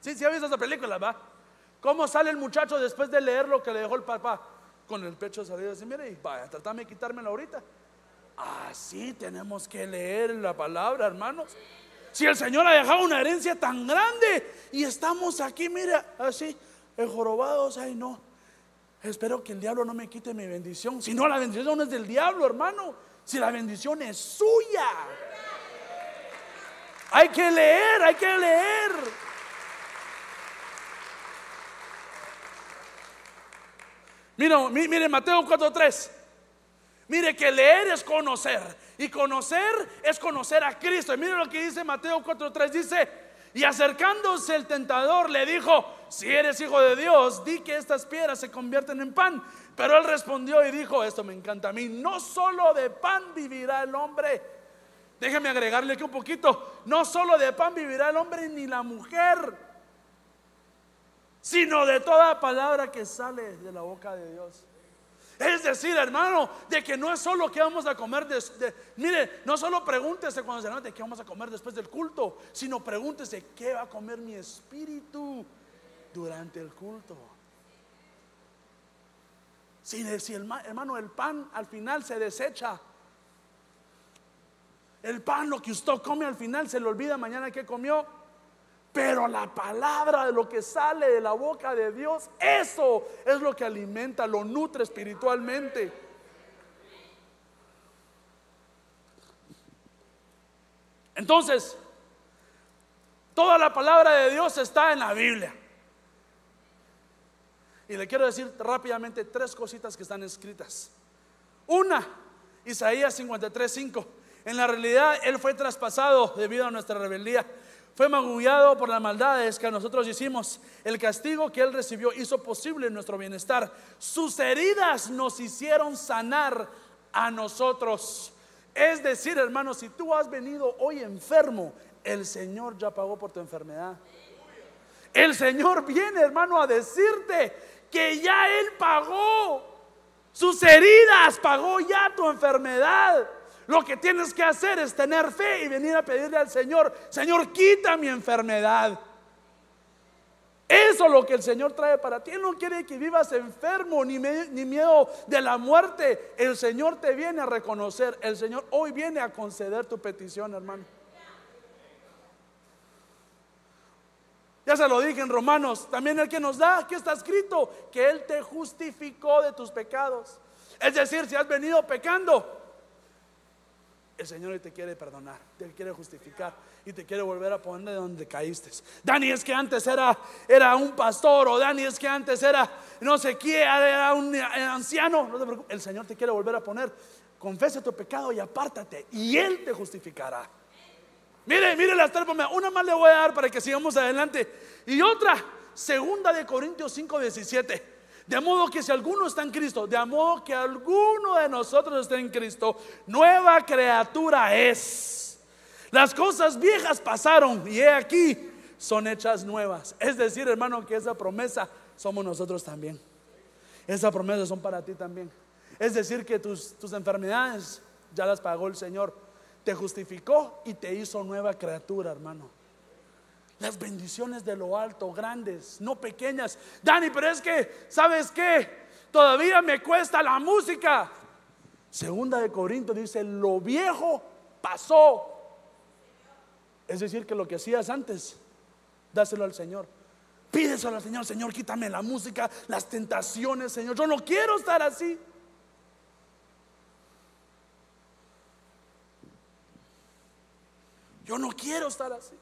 A: Sí, sí ha visto esa película, ¿va? ¿Cómo sale el muchacho después de leer lo que le dejó el papá? Con el pecho salido así, mire, vaya, tratame de quitármelo ahorita. Así tenemos que leer la palabra, hermanos. Si el Señor ha dejado una herencia tan grande y estamos aquí, mira, así, jorobados, ay no. Espero que el diablo no me quite mi bendición. Si no, la bendición es del diablo, hermano. Si la bendición es suya. Hay que leer, hay que leer. Mira, mire Mateo 4:3. Mire que leer es conocer y conocer es conocer a Cristo. Y mire lo que dice Mateo 4:3 dice, y acercándose el tentador le dijo, si eres hijo de Dios, di que estas piedras se convierten en pan. Pero él respondió y dijo, esto me encanta a mí, no solo de pan vivirá el hombre. Déjeme agregarle aquí un poquito, no solo de pan vivirá el hombre ni la mujer, sino de toda palabra que sale de la boca de Dios. Es decir, hermano, de que no es solo que vamos a comer. mire, no solo pregúntese cuando se levante qué vamos a comer después del culto, sino pregúntese qué va a comer mi espíritu durante el culto. Si, si el, hermano, el pan al final se desecha. El pan, lo que usted come al final, se le olvida mañana que comió. Pero la palabra de lo que sale de la boca de Dios, eso es lo que alimenta, lo nutre espiritualmente. Entonces, toda la palabra de Dios está en la Biblia. Y le quiero decir rápidamente tres cositas que están escritas. Una, Isaías 53, 5. En la realidad, Él fue traspasado debido a nuestra rebeldía fue magullado por las maldades que nosotros hicimos. El castigo que Él recibió hizo posible nuestro bienestar. Sus heridas nos hicieron sanar a nosotros. Es decir, hermano, si tú has venido hoy enfermo, el Señor ya pagó por tu enfermedad. El Señor viene, hermano, a decirte que ya Él pagó Sus heridas pagó ya tu enfermedad. Lo que tienes que hacer es tener fe y venir a pedirle al Señor, Señor, quita mi enfermedad. Eso es lo que el Señor trae para ti. Él no quiere que vivas enfermo ni, ni, miedo de la muerte. El Señor te viene a reconocer. El Señor hoy viene a conceder tu petición, hermano. Ya se lo dije en Romanos. También el que nos da, aquí está escrito, que Él te justificó de tus pecados. Es decir, si has venido pecando, el Señor te quiere perdonar, te quiere justificar y te quiere volver a poner de donde caíste. Dani es que antes era, era un pastor o Dani es que antes era no sé quién, era un anciano. No te preocupes, el Señor te quiere volver a poner. Confesa tu pecado y apártate y Él te justificará. Mire, mire las tres, una más le voy a dar para que sigamos adelante. Y otra, segunda de Corintios 5, 17. De modo que si alguno está en Cristo, de modo que alguno de nosotros está en Cristo, nueva criatura es. Las cosas viejas pasaron y he aquí son hechas nuevas. Es decir, hermano, que esa promesa somos nosotros también. Esa promesa son para ti también. Es decir, que tus, tus enfermedades ya las pagó el Señor. Te justificó y te hizo nueva criatura, hermano. Las bendiciones de lo alto, grandes, no pequeñas. Dani, pero es que, ¿sabes qué? Todavía me cuesta la música. Segunda de Corinto dice, lo viejo pasó. Es decir, que lo que hacías antes, dáselo al Señor. Pídeselo al Señor, Señor, quítame la música, las tentaciones, Señor. Yo no quiero estar así. Yo no quiero estar así.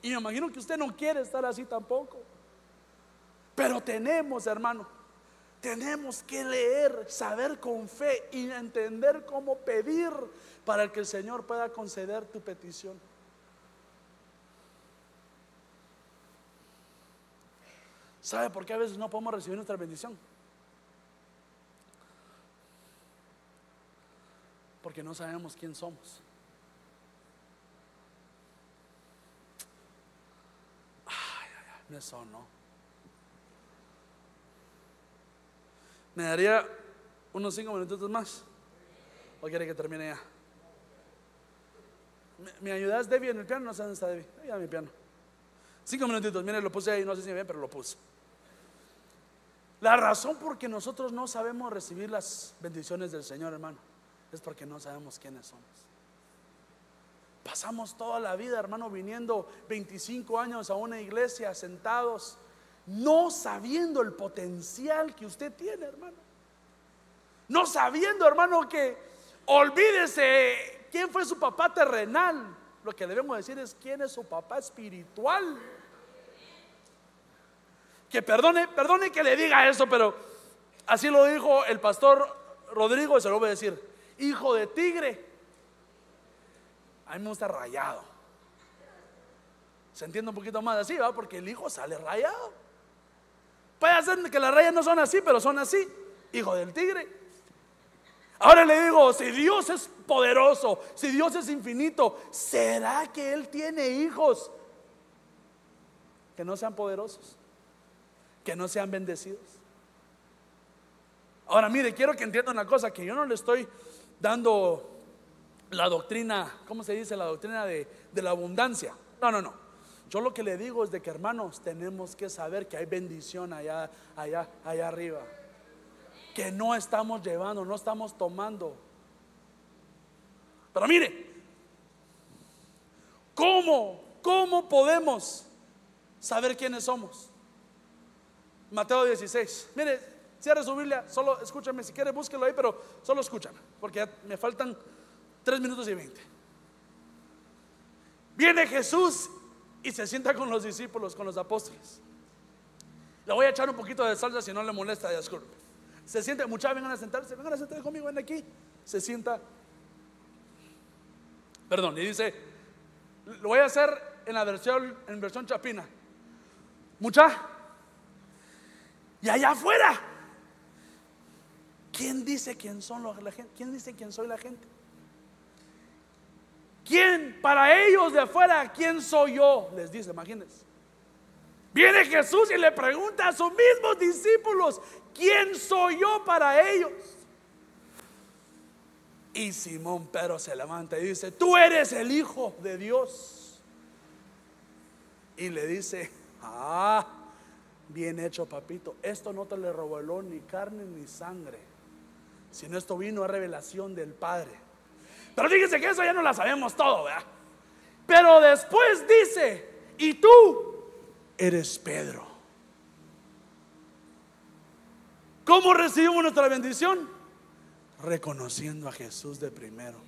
A: Y me imagino que usted no quiere estar así tampoco. Pero tenemos, hermano, tenemos que leer, saber con fe y entender cómo pedir para que el Señor pueda conceder tu petición. ¿Sabe por qué a veces no podemos recibir nuestra bendición? Porque no sabemos quién somos. Eso no. ¿Me daría unos cinco minutos más? ¿O quiere que termine ya? ¿Me, ayudas, Debbie, en el piano? No sé dónde está Debbie. Ahí mi piano. Cinco minutitos. Mire, lo puse ahí. No sé si bien, pero lo puse. La razón por que nosotros no sabemos recibir las bendiciones del Señor, hermano, es porque no sabemos quiénes somos. Pasamos toda la vida, hermano, viniendo 25 años a una iglesia, sentados, no sabiendo el potencial que usted tiene, hermano. No sabiendo, hermano, que olvídese quién fue su papá terrenal. Lo que debemos decir es quién es su papá espiritual. Que perdone, perdone que le diga eso, pero así lo dijo el pastor Rodrigo y se lo voy a decir. Hijo de tigre, a mí me gusta rayado. Se entiende un poquito más así, ¿va? Porque el hijo sale rayado. Puede ser que las rayas no son así, pero son así. Hijo del tigre. Ahora le digo, si Dios es poderoso, si Dios es infinito, ¿será que Él tiene hijos que no sean poderosos? Que no sean bendecidos. Ahora mire, quiero que entienda una cosa, que yo no le estoy dando la doctrina, ¿cómo se dice? La doctrina de, la abundancia. No, no, no. Yo lo que le digo es de que hermanos tenemos que saber que hay bendición allá, allá, allá arriba. Que no estamos llevando, no estamos tomando. Pero mire, ¿cómo, cómo podemos saber quiénes somos? Mateo 16. Mire, cierre su Biblia, solo escúchame, si quiere búsquelo ahí, pero solo escúchame, porque me faltan Tres minutos y veinte. Viene Jesús y se sienta con los discípulos, con los apóstoles. Le voy a echar un poquito de salsa si no le molesta, disculpe. Se siente, muchachos, vengan a sentarse, vengan a sentarse conmigo, ven aquí. Se sienta. Perdón, y dice, lo voy a hacer en la versión, en versión chapina. Mucha. Y allá afuera. ¿Quién dice quién son los, la gente? ¿Quién dice quién soy la gente? ¿Quién para ellos de afuera, quién soy yo? Les dice, imagínense. Viene Jesús y le pregunta a sus mismos discípulos, ¿quién soy yo para ellos? Y Simón Pedro se levanta y dice, tú eres el Hijo de Dios. Y le dice, ah, bien hecho papito, esto no te le robó ni carne ni sangre, sino esto vino a revelación del Padre. Pero fíjense que eso ya no la sabemos todo, ¿verdad? Pero después dice, y tú eres Pedro. ¿Cómo recibimos nuestra bendición? Reconociendo a Jesús de primero.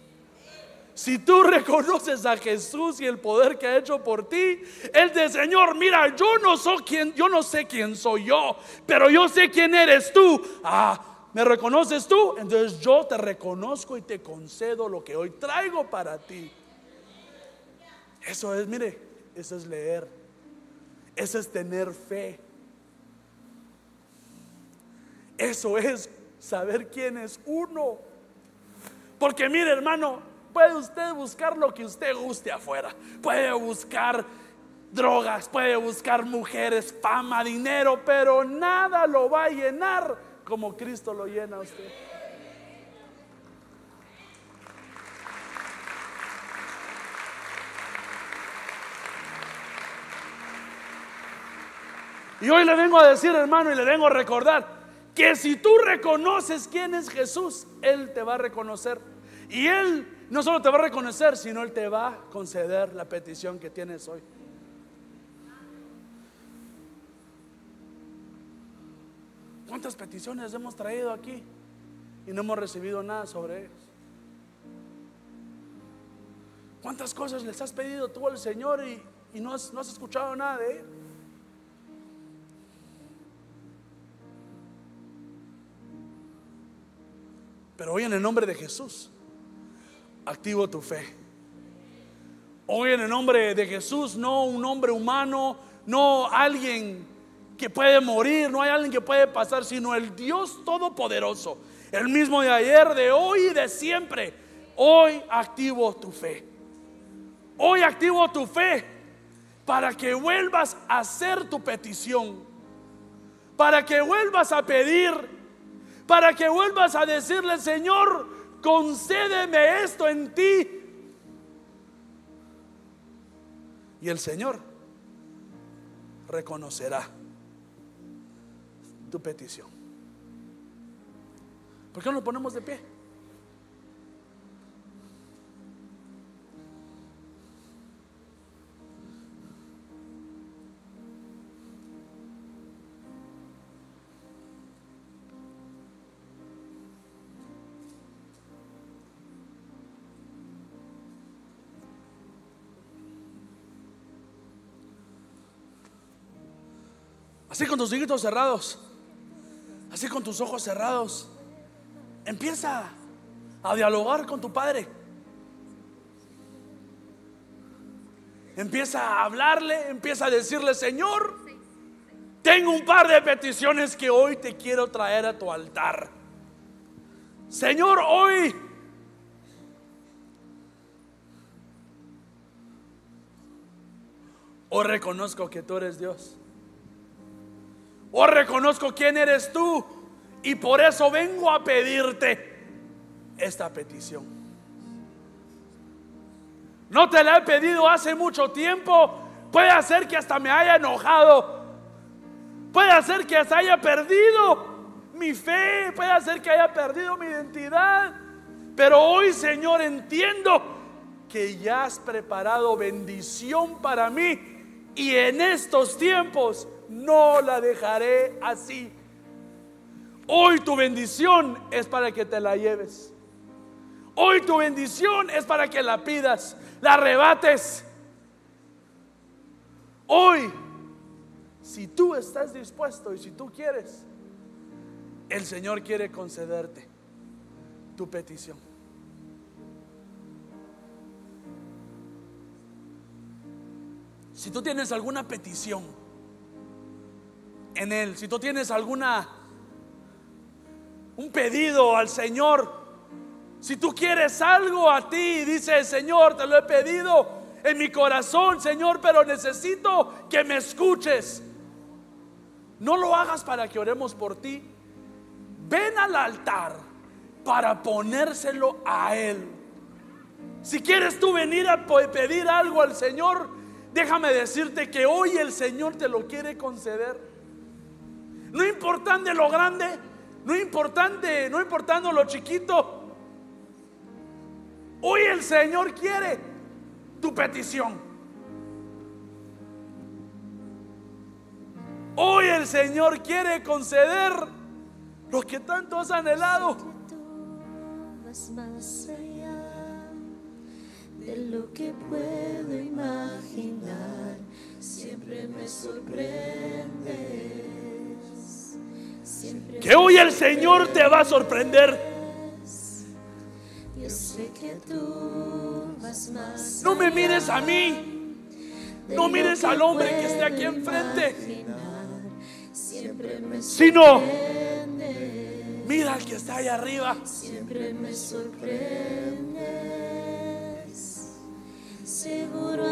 A: Si tú reconoces a Jesús y el poder que ha hecho por ti, el de Señor, mira, yo no soy quien, yo no sé quién soy yo, pero yo sé quién eres tú. Ah, ¿me reconoces tú? Entonces yo te reconozco y te concedo lo que hoy traigo para ti. Eso es, mire, eso es leer. Eso es tener fe. Eso es saber quién es uno. Porque mire, hermano, puede usted buscar lo que usted guste afuera. Puede buscar drogas, puede buscar mujeres, fama, dinero, pero nada lo va a llenar como Cristo lo llena a usted. Y hoy le vengo a decir, hermano, y le vengo a recordar que si tú reconoces quién es Jesús, Él te va a reconocer. Y Él no solo te va a reconocer, sino Él te va a conceder la petición que tienes hoy. ¿Cuántas peticiones hemos traído aquí y no hemos recibido nada sobre ellas? ¿Cuántas cosas les has pedido tú al Señor y, no, has, no has escuchado nada de Él? Pero hoy en el nombre de Jesús, activo tu fe. Hoy en el nombre de Jesús, no un hombre humano, no alguien que puede morir, no hay alguien que puede pasar, sino el Dios Todopoderoso, el mismo de ayer, de hoy y de siempre. Hoy activo tu fe. Hoy activo tu fe para que vuelvas a hacer tu petición, para que vuelvas a pedir para que vuelvas a decirle, Señor, concédeme esto en ti. Y el Señor reconocerá tu petición. ¿Por qué no nos ponemos de pie? Así con tus ojitos cerrados. Así con tus ojos cerrados. Empieza a dialogar con tu padre. Empieza a hablarle, empieza a decirle, Señor, tengo un par de peticiones que hoy te quiero traer a tu altar. Señor, hoy hoy reconozco que tú eres Dios. O reconozco quién eres tú y por eso vengo a pedirte esta petición. No te la he pedido hace mucho tiempo. Puede hacer que hasta me haya enojado. Puede hacer que hasta haya perdido mi fe. Puede hacer que haya perdido mi identidad. Pero hoy, Señor, entiendo que ya has preparado bendición para mí. Y en estos tiempos no la dejaré así. Hoy tu bendición es para que te la lleves. Hoy tu bendición es para que la pidas, la arrebates. Hoy, si tú estás dispuesto y si tú quieres, el Señor quiere concederte tu petición. Si tú tienes alguna petición, en Él. Si tú tienes alguna, un pedido al Señor, si tú quieres algo a ti, dice Señor, te lo he pedido en mi corazón, Señor, pero necesito que me escuches. No lo hagas para que oremos por ti. Ven al altar, para ponérselo a Él. Si quieres tú venir a pedir algo al Señor, déjame decirte que hoy el Señor te lo quiere conceder. No importando lo grande, no importante, no importando lo chiquito. Hoy el Señor quiere tu petición. Hoy el Señor quiere conceder lo que tanto has anhelado.
B: De lo que puedo imaginar, siempre me sorprendes.
A: Que hoy el Señor te va a sorprender. No me mires a mí. no mires al hombre que esté aquí enfrente.
B: imaginar. Siempre me
A: Sino mira al que está ahí arriba.
B: Siempre me sorprendes.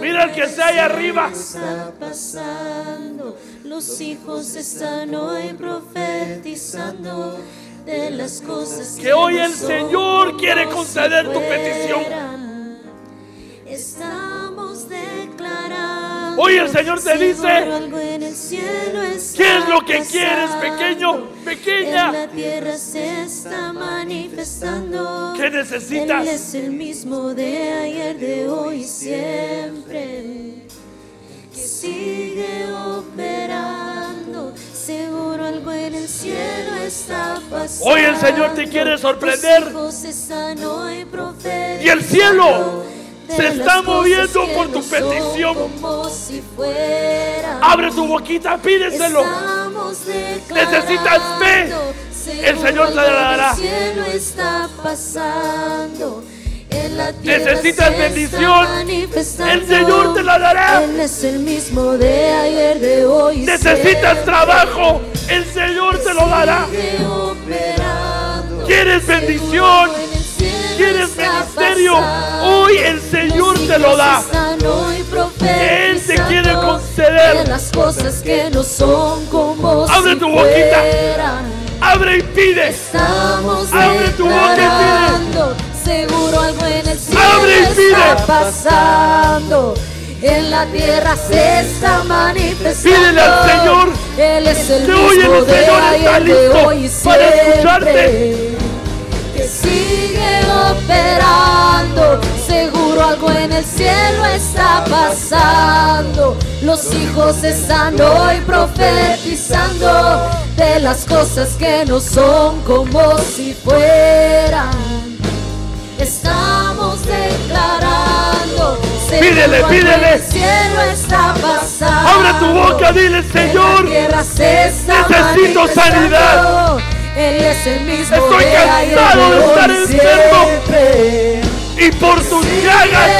A: Mira al que está ahí arriba.
B: está pasando. Los hijos están hoy profetizando de las cosas
A: Que hoy
B: no
A: el Señor quiere conceder tu petición.
B: Estamos declarando.
A: Hoy el Señor te dice,
B: en cielo está
A: ¿Qué es lo que quieres, pequeño,
B: En
A: pequeña?
B: la tierra se está manifestando.
A: ¿Qué necesitas?
B: Él es el mismo de ayer, de hoy y siempre. Que sigue operando. Seguro algo en el cielo está pasando.
A: Hoy el Señor te quiere sorprender.
B: Están hoy
A: Y el cielo se está moviendo por tu petición.
B: como si fueran.
A: Abre tu boquita, pídeselo. Necesitas fe. El Señor te la dará.
B: Está pasando. En la tierra
A: Necesitas bendición. El Señor te la dará.
B: Él es el mismo de ayer, de hoy.
A: Necesitas trabajo. El Señor te lo dará. ¿Quieres bendición? ¿Quieres
B: está
A: ministerio? Hoy el Señor te lo da. Él te quiere conceder.
B: de las cosas que no son como
A: Abre tu boquita. Abre y pide.
B: Estamos
A: Abre tu boca y pide.
B: seguro algo en el cielo
A: Abre y pide.
B: está pasando. En la tierra se está manifestando.
A: Pídele al Señor
B: Él es el
A: que
B: mismo
A: hoy el
B: de
A: Señor está
B: de
A: listo
B: hoy y
A: para escucharte.
B: Que sigue operando. Seguro algo en el cielo está pasando. Los hijos están hoy profetizando de las cosas que no son como si fueran. Estamos declarando.
A: Pídele, pídele.
B: El cielo está pasando.
A: Abre tu boca, dile, Señor. Necesito sanidad.
B: Él es el mismo
A: Estoy
B: de
A: cansado de estar
B: y
A: enfermo.
B: siempre.
A: Y por tus llagas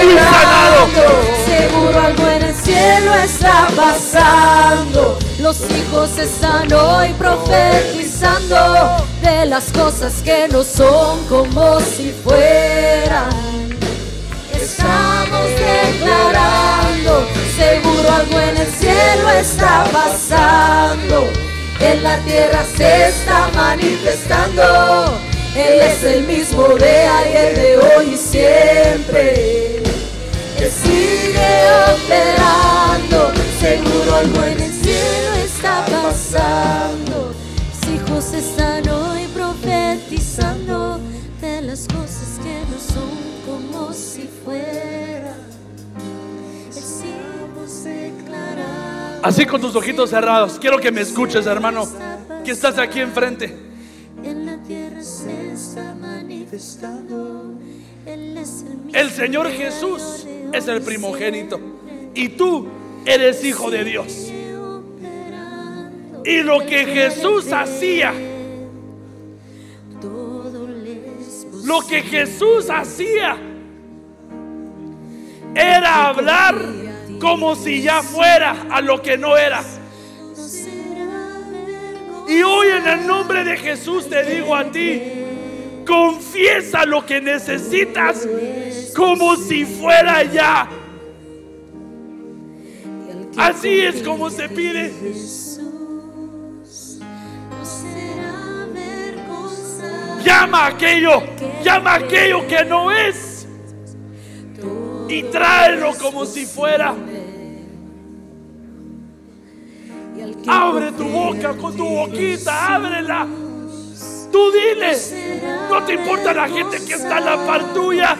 A: fui sanado.
B: Seguro algo en el cielo está pasando. Los hijos están hoy profetizando de las cosas que no son como si fueran. Estamos declarando, seguro algo en el cielo está pasando. En la tierra se está manifestando. Él es el mismo de ayer, de hoy y siempre. Que sigue operando, seguro algo en el cielo está pasando. Los hijos están hoy profetizando de las cosas que no son como si fueran. Estamos declarando.
A: Así con tus ojitos cerrados. Quiero que me escuches, hermano. Que estás aquí enfrente.
B: El,
A: Señor Jesús es el primogénito. Y tú eres hijo de Dios. Y lo que Jesús hacía, lo que Jesús hacía, era hablar como si ya fuera a lo que no era.
B: No será vergonzoso.
A: Y hoy en el nombre de Jesús te digo a ti, confiesa lo que necesitas como si fuera ya. Así es como se pide. Llama aquello, llama aquello que no es y tráelo como si fuera. Abre tu boca con tu boquita, ábrela. Tú dile, no te importa la gente que está en la par tuya.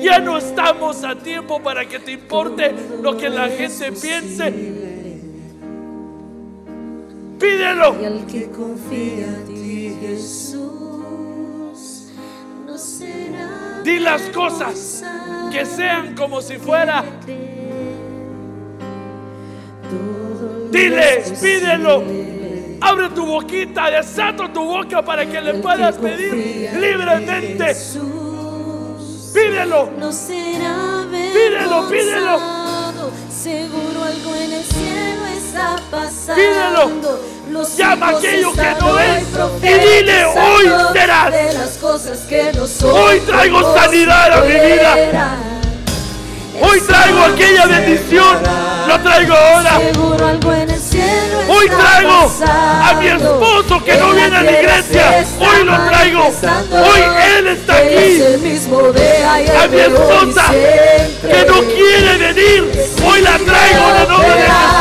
A: Ya no estamos a tiempo para que te importe lo que la gente piense. Pídelo.
B: Y al que confía en ti, Jesús, no será
A: Di las cosas que sean como si fuera. Dile, pídelo. Abre tu boquita, desata tu boca para que le puedas pedir libremente. Pídelo. Pídelo, pídelo.
B: Seguro algo en el cielo está pasando.
A: Pídelo. Llama aquello que no es y dile, hoy serás.
B: De las cosas que no son.
A: Hoy traigo sanidad a mi vida. Hoy traigo aquella bendición. Lo traigo ahora. Hoy traigo a mi esposo que no
B: En
A: viene a la iglesia. Hoy lo traigo. Hoy Él está aquí. A mi esposa que no quiere venir. Hoy la traigo en el nombre de Jesús.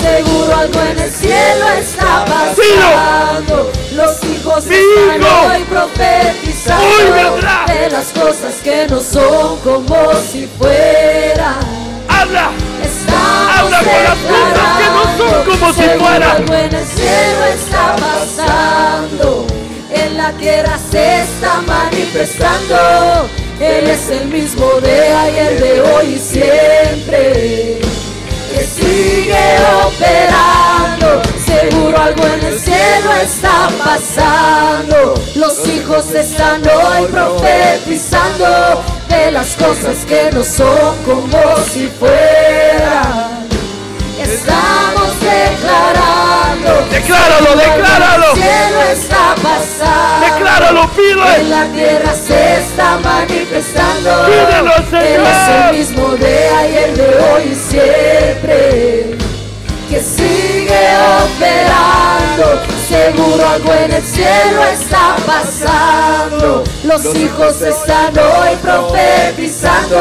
B: Seguro algo en el cielo está pasando. Los hijos están hoy profetizando de las cosas que no son como si fueran.
A: Habla.
B: Estamos
A: Habla con las cosas que no son como si fueran.
B: algo en el cielo está pasando. En la tierra se está manifestando. Él es el mismo de ayer, de hoy y siempre. Sigue operando. Seguro algo en el cielo está pasando. Los hijos están hoy profetizando de las cosas que no son como si fueran. Estamos declarando.
A: Decláralo,
B: en
A: decláralo.
B: El cielo está pasando.
A: Decláralo,
B: En
A: pide.
B: la tierra se está manifestando.
A: Pídelo, Señor.
B: Es el mismo de ayer, de hoy y siempre. Que sigue operando. Seguro algo en el cielo está pasando. Los hijos están hoy profetizando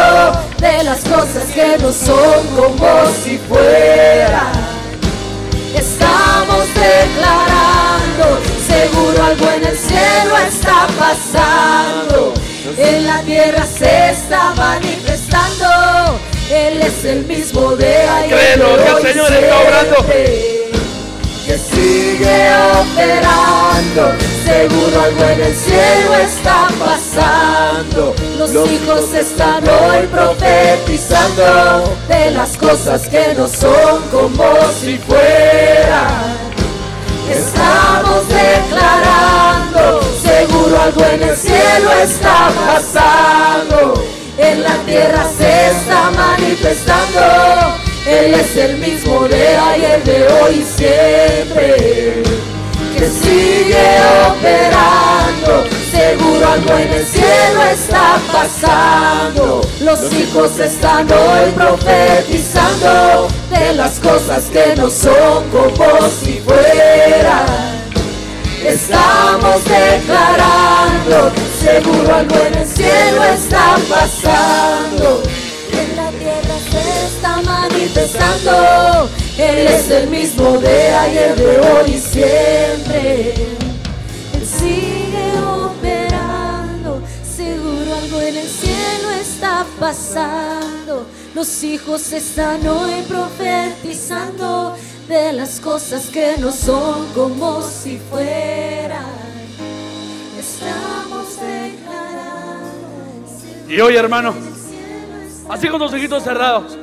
B: de las cosas que no son como si fueran. Declarando, seguro algo en el cielo está pasando. En la tierra se está manifestando. Él es el mismo de ayer.
A: Créelo, que el
B: hoy
A: Señor está obrando.
B: Que sigue operando, seguro algo en el cielo está pasando. Los hijos están hoy profetizando de las cosas que no son como si fueran. Estamos declarando, seguro algo en el cielo está pasando. En la tierra se está manifestando. Él es el mismo de ayer, de hoy y siempre. Que sigue operando, seguro algo en el cielo está pasando. Los hijos están hoy profetizando de las cosas que no son como si fueran. Estamos declarando, seguro algo en el cielo está pasando. En la tierra se está manifestando. Él es el mismo de ayer, de hoy y siempre. Él sigue operando, seguro algo en el cielo está pasando. Los hijos están hoy profetizando de las cosas que no son como si fueran.
A: Y hoy, hermano, así con los ojitos cerrados.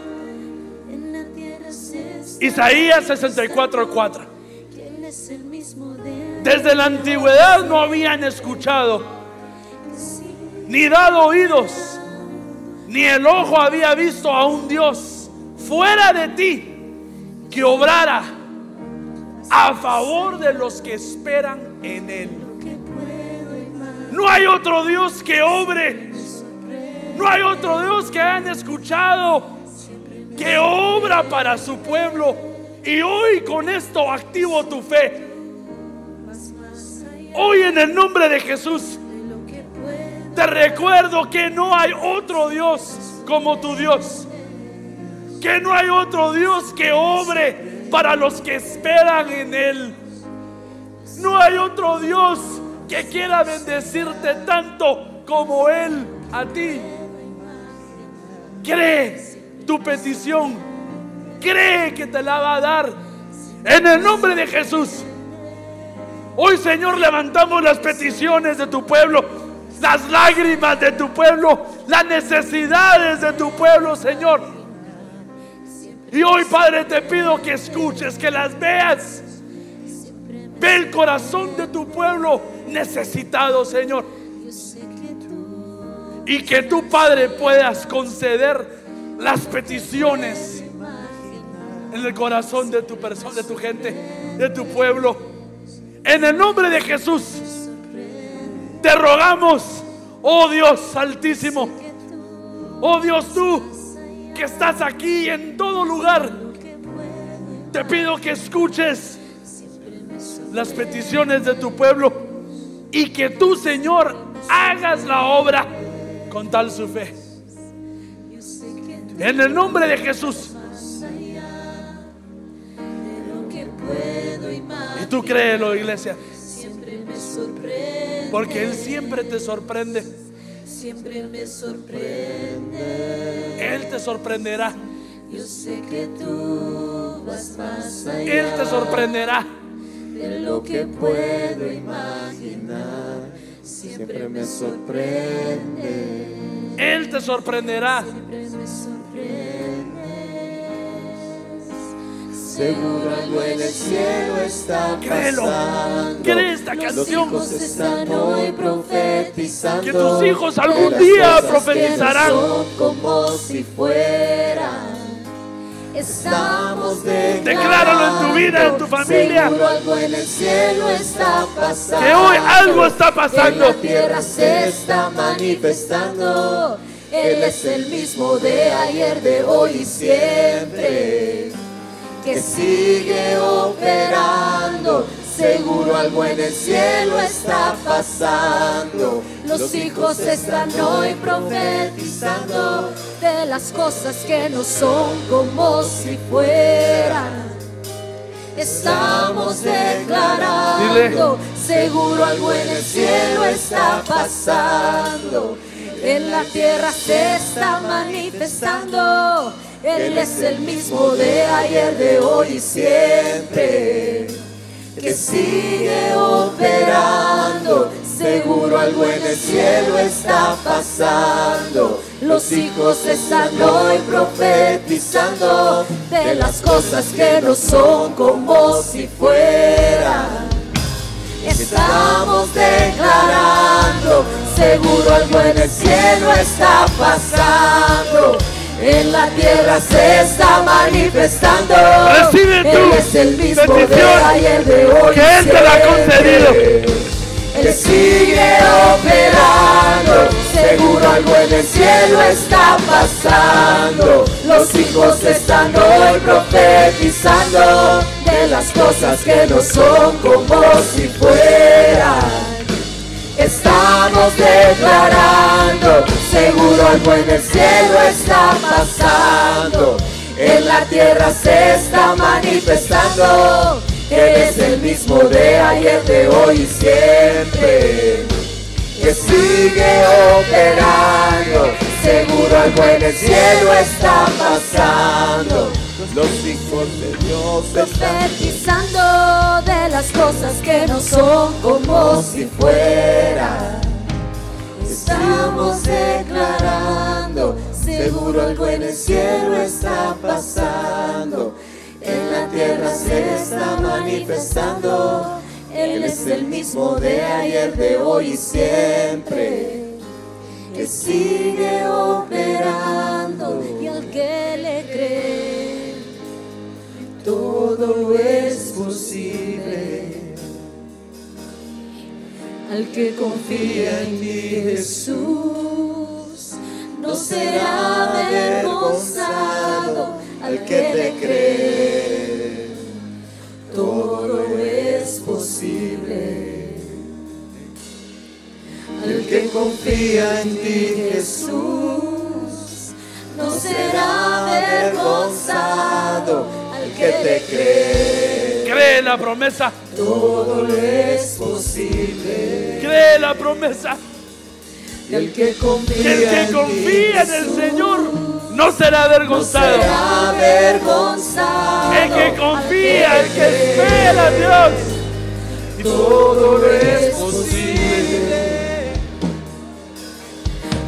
A: Isaías 64:4.
B: que Él es el mismo de
A: Desde la antigüedad no habían escuchado, ni dado oídos, ni el ojo había visto a un Dios fuera de ti que obrara a favor de los que esperan en Él. No hay otro Dios que obre. No hay otro Dios que hayan escuchado que obra para su pueblo. Y hoy con esto activo tu fe. Hoy en el nombre de Jesús te recuerdo que no hay otro Dios como tu Dios. Que no hay otro Dios que obre para los que esperan en Él. No hay otro Dios que quiera bendecirte tanto como Él a ti. Cree tu petición. Cree que te la va a dar. En el nombre de Jesús. Hoy Señor levantamos las peticiones de tu pueblo. Las lágrimas de tu pueblo. Las necesidades de tu pueblo Señor. Y hoy Padre te pido que escuches, que las veas. Ve el corazón de tu pueblo necesitado, Señor. Y que tu Padre puedas conceder las peticiones en el corazón de tu persona, de tu gente, de tu pueblo. En el nombre de Jesús, te rogamos, oh Dios altísimo, oh Dios tú que estás aquí en todo lugar, te pido que escuches las peticiones de tu pueblo y que tú, Señor, hagas la obra con tal su fe. En el nombre de Jesús. Y tú créelo, iglesia. Porque Él siempre te sorprende.
B: Siempre me sorprende.
A: Él te sorprenderá.
B: Yo sé que tú vas más allá.
A: Él te sorprenderá.
B: de lo que puedo imaginar. Siempre me sorprende.
A: Él te sorprenderá.
B: Siempre me sorprendes. Seguro algo en el cielo está
A: Créelo.
B: pasando.
A: Cree esta
B: Los
A: canción.
B: hijos están hoy profetizando.
A: Que tus hijos algún día profetizarán.
B: como si fueran. Estamos
A: Decláralo en tu vida, en tu familia.
B: Algo en el cielo está pasando.
A: Que hoy algo está pasando.
B: En la tierra se está manifestando. Él es el mismo de ayer, de hoy y siempre. Que sigue operando. Seguro algo en el cielo está pasando. Los hijos están hoy profetizando de las cosas que no son como si fueran. Estamos declarando, seguro algo en el cielo está pasando. En la tierra se está manifestando. Él es el mismo de ayer, de hoy y siempre que sigue operando. Seguro algo en el cielo está pasando. Los hijos están hoy profetizando de las cosas que no son como si fueran. Estamos declarando, seguro algo en el cielo está pasando. En la tierra se está manifestando.
A: Recibe tu
B: Él es el mismo de ayer, de hoy.
A: que Él te la ha concedido.
B: Él sigue operando, seguro algo en el cielo está pasando. Los hijos están hoy profetizando de las cosas que no son como si fueran. Estamos declarando, seguro algo en el cielo está pasando. En la tierra se está manifestando. Él es el mismo de ayer, de hoy y siempre. Que sigue operando, seguro algo en el cielo está pasando.
C: Los hijos de Dios
B: Profetizando de las cosas que no son como si fueran. Seguro algo en el cielo está pasando. En la tierra se está manifestando. Él es el mismo de ayer, de hoy y siempre. Que sigue operando y al que le cree todo es posible. Al que confía en ti, Jesús, no será avergonzado. Al que le cree, todo es posible.
C: confía en ti, Jesús,
B: no será avergonzado al que te cree.
A: Cree la promesa.
C: todo es posible.
A: Cree la promesa.
C: El que confía,
A: Que el que
C: en
A: confía en
C: ti,
A: el Señor no será
B: No
A: avergonzado.
B: será avergonzado.
A: El que confía, el que espera a Dios.
C: todo es posible.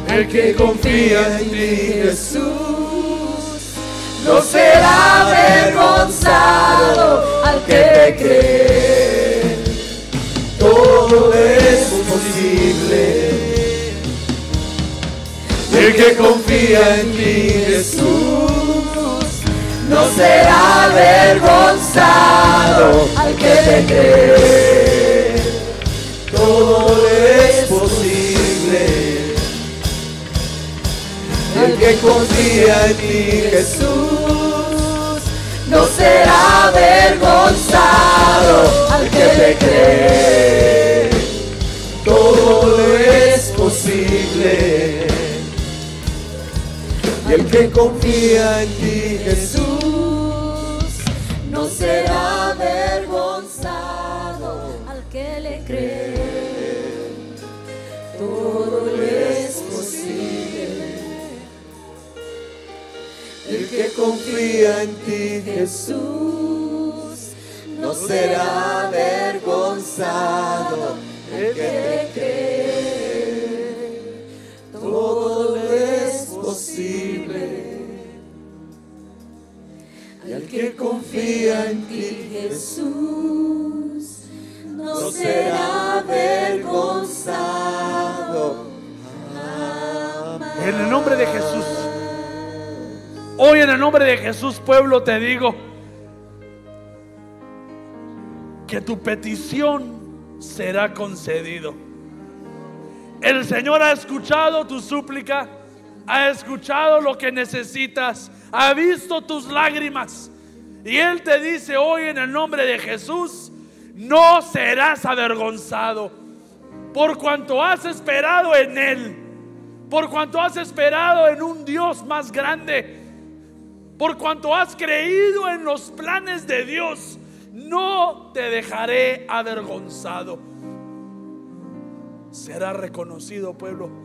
C: El que confía en ti, Jesús,
B: no será avergonzado al que te cree.
C: todo es posible. El que confía en ti, Jesús,
B: No será avergonzado al que te cree.
C: todo es posible. El que confía en ti, Jesús,
B: No será avergonzado al que te cree.
C: todo es posible. El que confía en ti, Jesús,
B: No será avergonzado al que le cree. Todo le es posible.
C: el que confía en ti,
B: Jesús
C: no será avergonzado.
B: al que te cree.
C: Es posible. Y el que confía en ti,
B: Jesús no será
C: avergonzado.
A: En el nombre de Jesús. Hoy en el nombre de Jesús, pueblo, te digo que tu petición será concedido. El Señor ha escuchado tu súplica, ha escuchado lo que necesitas, ha visto tus lágrimas. Y Él te dice hoy en el nombre de Jesús, no serás avergonzado por cuanto has esperado en Él, por cuanto has esperado en un Dios más grande, por cuanto has creído en los planes de Dios, no te dejaré avergonzado. Será reconocido, pueblo.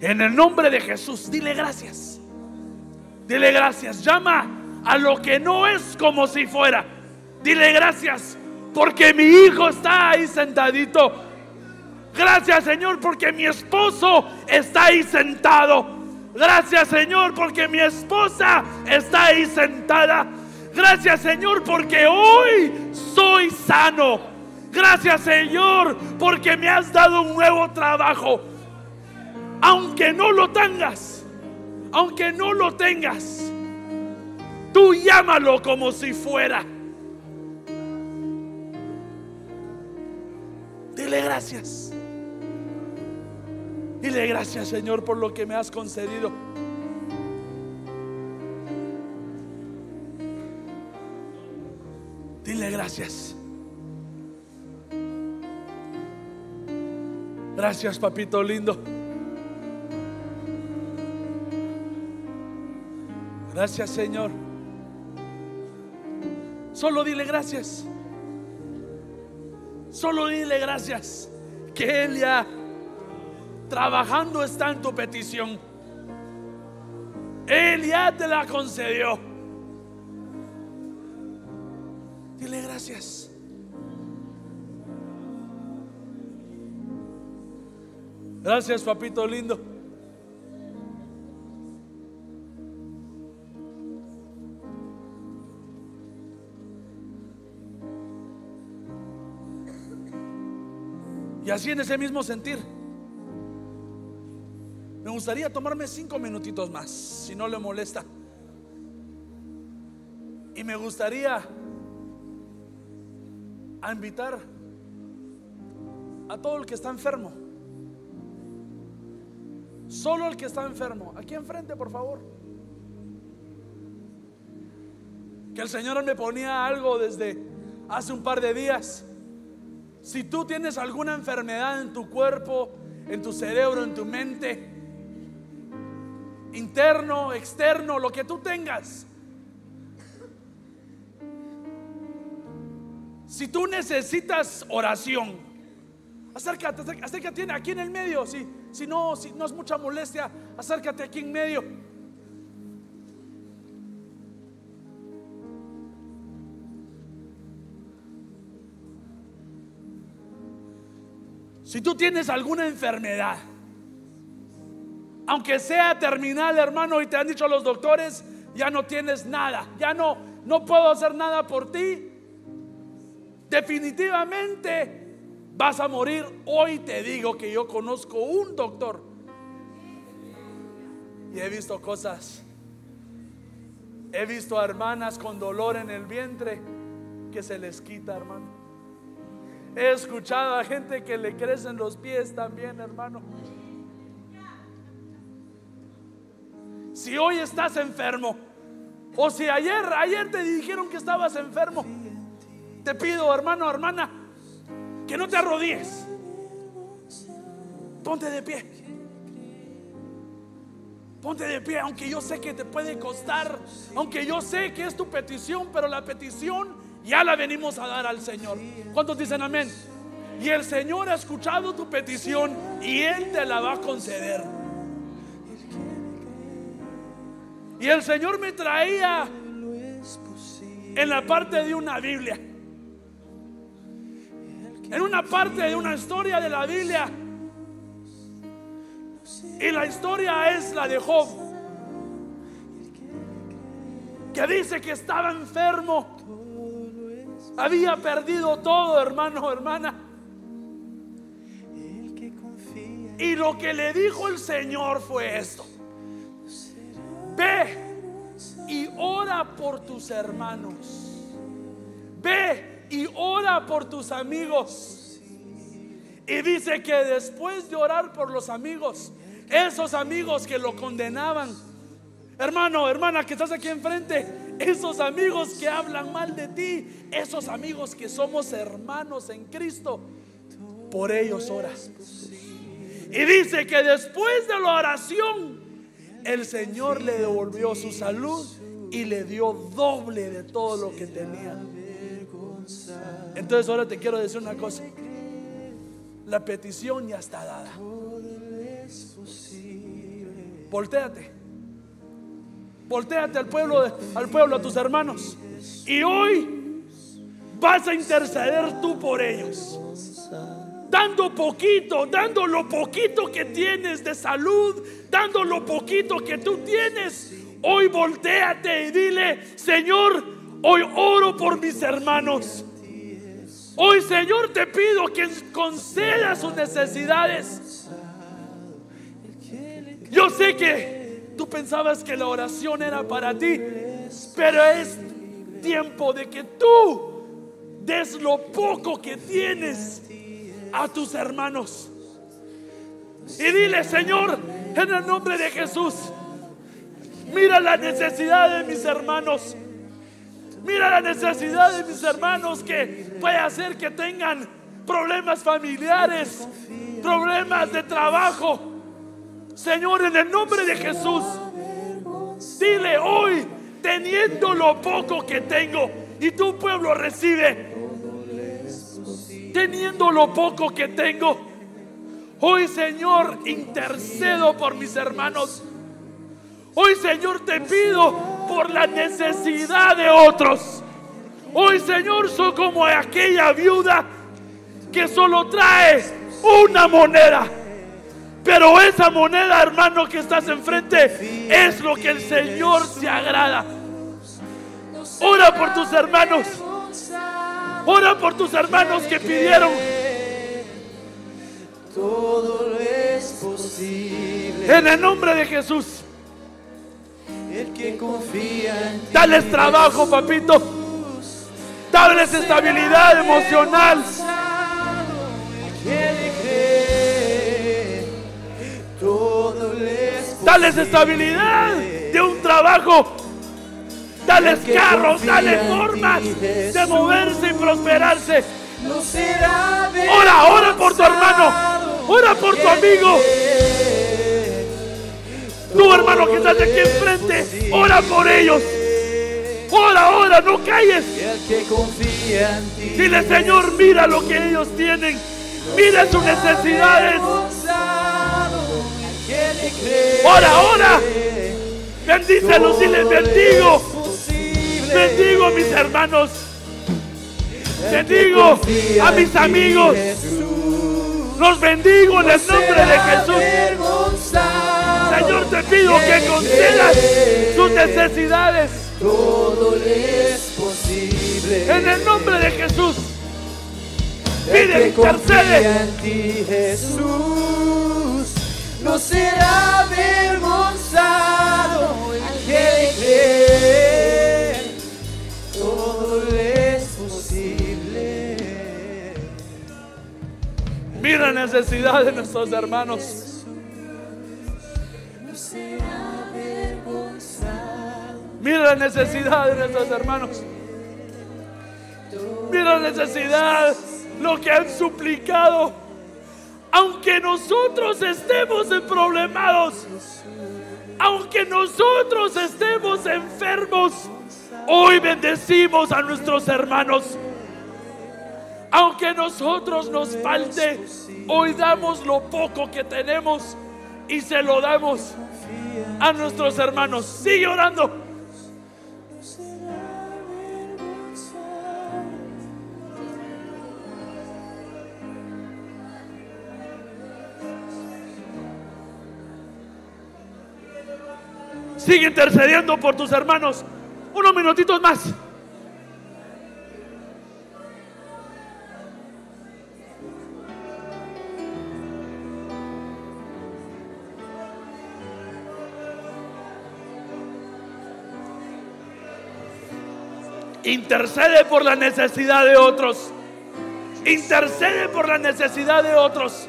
A: En el nombre de Jesús, dile gracias. Dile gracias. Llama a lo que no es como si fuera. Dile gracias porque mi hijo está ahí sentadito. Gracias Señor porque mi esposo está ahí sentado. Gracias Señor porque mi esposa está ahí sentada. Gracias Señor porque hoy soy sano. Gracias Señor porque me has dado un nuevo trabajo. Aunque no lo tengas, aunque no lo tengas, tú llámalo como si fuera. Dile gracias. Dile gracias, Señor, por lo que me has concedido. Dile gracias. Gracias, papito lindo. Gracias, Señor. Solo dile gracias. Solo dile gracias. Que Él ya trabajando está en tu petición. Él ya te la concedió. Dile gracias. Gracias, papito lindo. Y así en ese mismo sentir, me gustaría tomarme cinco minutitos más, si no le molesta. Y me gustaría a invitar a todo el que está enfermo. Solo el que está enfermo. Aquí enfrente, por favor. Que el Señor me ponía algo desde hace un par de días. Si tú tienes alguna enfermedad en tu cuerpo, en tu cerebro, en tu mente, interno, externo, lo que tú tengas. Si tú necesitas oración, acércate, acércate, aquí en el medio. Si, si, no, si no es mucha molestia, acércate aquí en medio. Si tú tienes alguna enfermedad, aunque sea terminal, hermano, y te han dicho los doctores, ya no tienes nada, ya no, no puedo hacer nada por ti. Definitivamente vas a morir. Hoy te digo que yo conozco un doctor y he visto cosas. He visto a hermanas con dolor en el vientre que se les quita, hermano. He escuchado a gente que le crecen los pies también, hermano. Si hoy estás enfermo, o si ayer, ayer te dijeron que estabas enfermo, te pido, hermano, hermana, que no te arrodilles. Ponte de pie. Ponte de pie, aunque yo sé que te puede costar, aunque yo sé que es tu petición, pero la petición ya la venimos a dar al Señor. ¿Cuántos dicen amén? Y el Señor ha escuchado tu petición y Él te la va a conceder. Y el Señor me traía en la parte de una Biblia. En una parte de una historia de la Biblia. Y la historia es la de Job. Que dice que estaba enfermo había perdido todo, hermano, hermana. Y lo que le dijo el Señor fue esto. Ve y ora por tus hermanos. Ve y ora por tus amigos. Y dice que después de orar por los amigos, esos amigos que lo condenaban, hermano, hermana que estás aquí enfrente, esos amigos que hablan mal de ti, esos amigos que somos hermanos en Cristo, por ellos oras. Y dice que después de la oración, el Señor le devolvió su salud y le dio doble de todo lo que tenía. Entonces ahora te quiero decir una cosa. La petición ya está dada. Voltéate. Voltéate al pueblo, al pueblo, a tus hermanos. Y hoy vas a interceder tú por ellos. Dando poquito, dando lo poquito que tienes de salud, dando lo poquito que tú tienes. Hoy volteate y dile, Señor, hoy oro por mis hermanos. Hoy, Señor, te pido que conceda sus necesidades. Yo sé que Tú pensabas que la oración era para ti, pero es tiempo de que tú des lo poco que tienes a tus hermanos. Y dile, Señor, en el nombre de Jesús, mira la necesidad de mis hermanos. Mira la necesidad de mis hermanos que puede hacer que tengan problemas familiares, problemas de trabajo Señor, en el nombre de Jesús, dile hoy, teniendo lo poco que tengo, y tu pueblo recibe, teniendo lo poco que tengo, hoy Señor, intercedo por mis hermanos. Hoy Señor te pido por la necesidad de otros. Hoy Señor soy como aquella viuda que solo trae una moneda pero esa moneda, hermano, que estás enfrente, es lo que el Señor se agrada. Ora por tus hermanos. Ora por tus hermanos que pidieron.
C: Todo es posible.
A: En el nombre de Jesús.
C: El que confía en ti
A: Dales trabajo, papito. Dales estabilidad emocional. Dales estabilidad de un trabajo. Dales carros, dales formas de moverse y prosperarse. Ora, ora por tu hermano. Ora por tu amigo. Tu hermano que estás aquí enfrente. Ora por ellos. Ora, ora, no calles. Dile, Señor, mira lo que ellos tienen. Mira sus necesidades. Ora, ora. Bendícelos y les bendigo. Bendigo a mis hermanos. Bendigo a mis amigos. Los bendigo en el nombre de Jesús. Señor, te pido que concedas sus necesidades.
C: Todo es posible.
A: En el nombre de Jesús. Pide, intercede.
C: Jesús, no será avergonzado el que cree. Todo es posible.
A: Mira la necesidad de nuestros hermanos.
C: No será avergonzado.
A: Mira la necesidad de nuestros hermanos. Mira la necesidad, lo que han suplicado. Aunque nosotros estemos problemados, aunque nosotros estemos enfermos, hoy bendecimos a nuestros hermanos. Aunque nosotros nos falte, hoy damos lo poco que tenemos y se lo damos a nuestros hermanos. Sigue orando. Sigue intercediendo por tus hermanos. Unos minutitos más. Intercede por la necesidad de otros. Intercede por la necesidad de otros.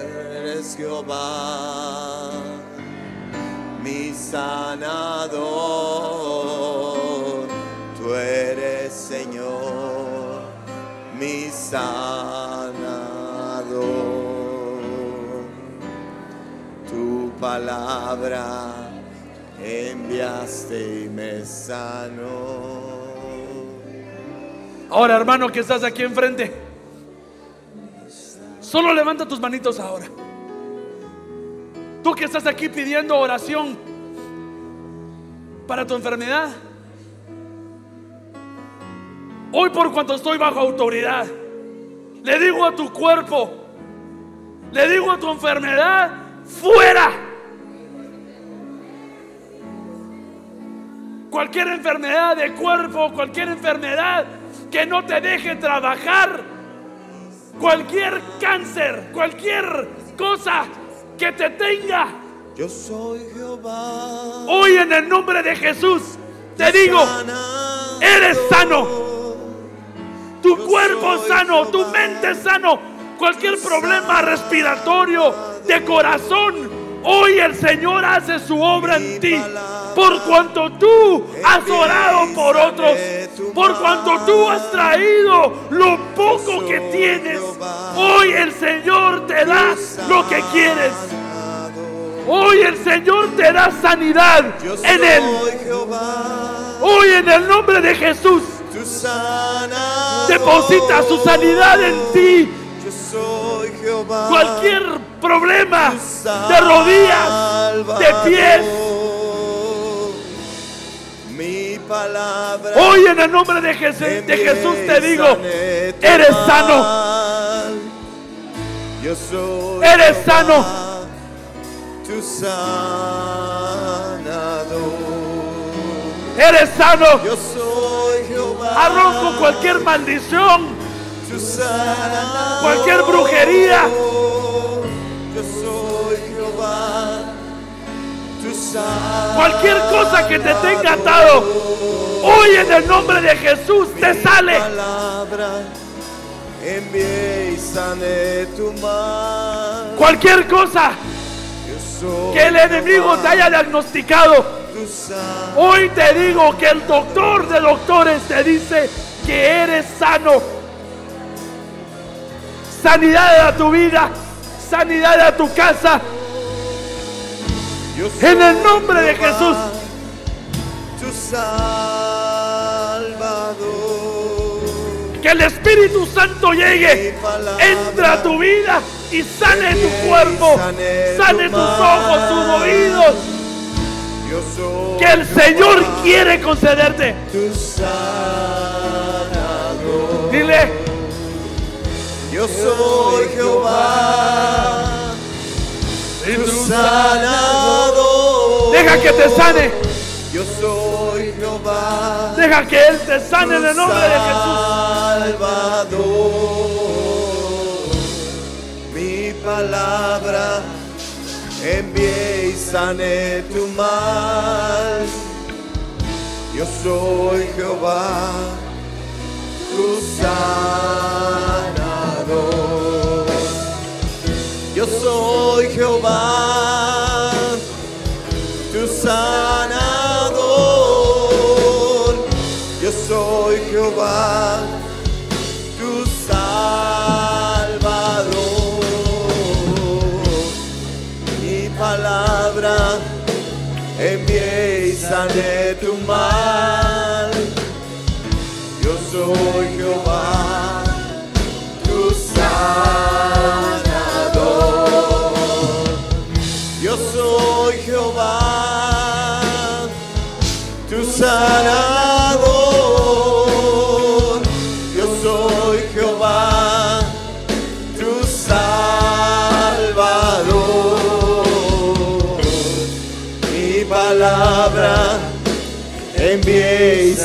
D: Eres Jehová, mi sanador. Tú eres Señor, mi sanador. Tu palabra enviaste y me sanó.
A: Ahora, hermano, que estás aquí enfrente. Solo levanta tus manitos ahora. Tú que estás aquí pidiendo oración para tu enfermedad. Hoy por cuanto estoy bajo autoridad, le digo a tu cuerpo, le digo a tu enfermedad, fuera. Cualquier enfermedad de cuerpo, cualquier enfermedad que no te deje trabajar, cualquier cáncer, cualquier cosa que te tenga,
D: Yo soy Jehová.
A: hoy en el nombre de Jesús te digo, eres sano. Tu cuerpo sano, tu mente sano, cualquier problema respiratorio, de corazón, hoy el Señor hace su obra en ti. Por cuanto tú has orado por otros, por cuanto tú has traído lo poco que tienes, hoy el Señor te da lo que quieres. Hoy el Señor te da sanidad en Él. Hoy en el nombre de Jesús deposita su sanidad en ti. Cualquier problema de rodillas, de pies. Hoy en el nombre de Jesús, de Jesús te digo,
D: tu
A: eres sano. Eres sano.
D: Tu.
A: Eres sano.
D: Yo soy Jehová.
A: Arranco cualquier maldición, cualquier brujería. Cualquier cosa que te tenga atado. Hoy en el nombre de Jesús te sale. Cualquier cosa que el enemigo te haya diagnosticado. Hoy te digo que el doctor de doctores te dice que eres sano. Sanidad a tu vida, sanidad a tu casa. En el nombre de Jesús.
D: Tu salvador.
A: Que el Espíritu Santo llegue, entra a tu vida y sane tu cuerpo, sane tus ojos, tus oídos. Que el Señor quiere concederte.
D: tu.
A: Dile,
D: Yo soy Jehová, tu sanador.
A: Deja que te sane,
D: Yo soy Jehová,
A: deja que Él te sane en el nombre de Jesús.
D: Salvador. Mi palabra envié y sané tu mal. Yo soy Jehová, tu sanador. Yo soy Jehová,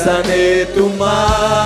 D: සනේතුමා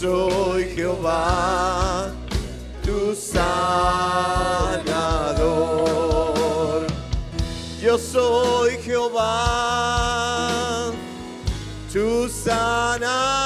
D: soy Jehová, tu sanador. Yo soy Jehová, tu sanador.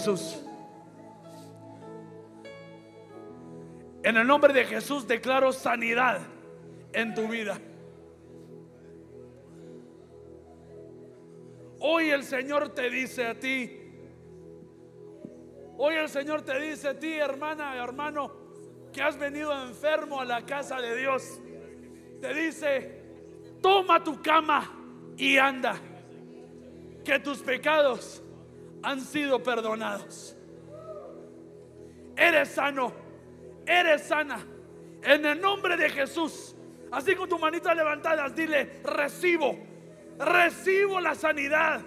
A: Jesús. En el nombre de Jesús declaro sanidad en tu vida. Hoy el Señor te dice a ti, hoy el Señor te dice a ti, hermana, hermano, que has venido enfermo a la casa de Dios. Te dice, toma tu cama y anda, que tus pecados han sido perdonados. Eres sano, eres sana. En el nombre de Jesús, así con tu manita levantadas, dile, recibo, recibo la sanidad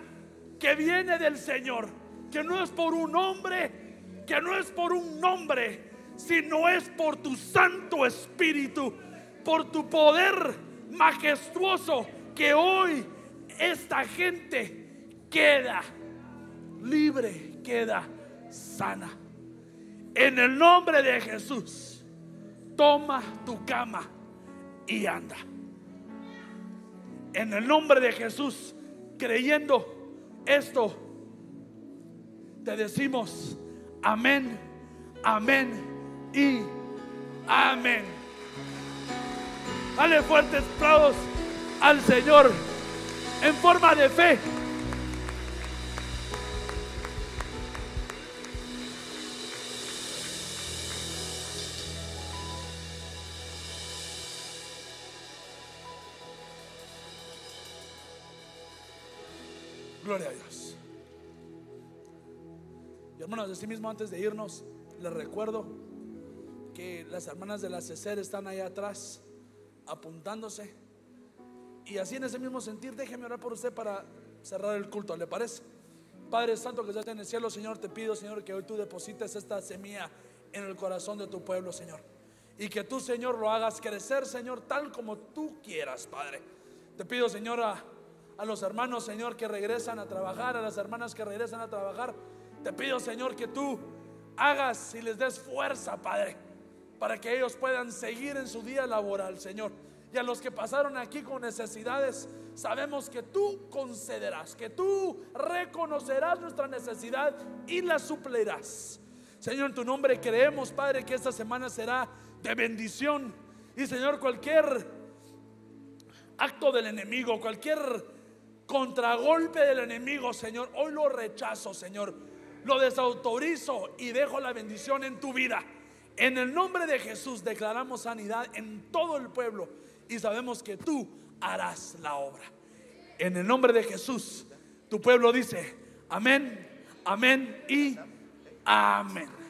A: que viene del Señor, que no es por un hombre, que no es por un nombre, sino es por tu Santo Espíritu, por tu poder majestuoso, que hoy esta gente queda libre, queda sana. En el nombre de Jesús, toma tu cama y anda. En el nombre de Jesús, creyendo esto, te decimos amén, amén y amén. Dale fuertes aplausos al Señor en forma de fe. Gloria a Dios. Y hermanos, de sí mismo antes de irnos, les recuerdo que las hermanas de la CECER están ahí atrás apuntándose. Y así en ese mismo sentir, déjeme orar por usted para cerrar el culto, ¿le parece? Padre Santo que estás en el cielo, Señor, te pido, Señor, que hoy tú deposites esta semilla en el corazón de tu pueblo, Señor. Y que tú, Señor, lo hagas crecer, Señor, tal como tú quieras, Padre. Te pido, Señor, a, a los hermanos, Señor, que regresan a trabajar, a las hermanas que regresan a trabajar. Te pido, Señor, que tú hagas y les des fuerza, Padre, para que ellos puedan seguir en su día laboral, Señor. Y a los que pasaron aquí con necesidades, sabemos que tú concederás, que tú reconocerás nuestra necesidad y la suplirás. Señor, en tu nombre creemos, Padre, que esta semana será de bendición. Y Señor, cualquier acto del enemigo, cualquier contragolpe del enemigo, Señor, hoy lo rechazo, Señor. Lo desautorizo y dejo la bendición en tu vida. En el nombre de Jesús declaramos sanidad en todo el pueblo y sabemos que tú harás la obra. En el nombre de Jesús, tu pueblo dice, amén, amén y amén.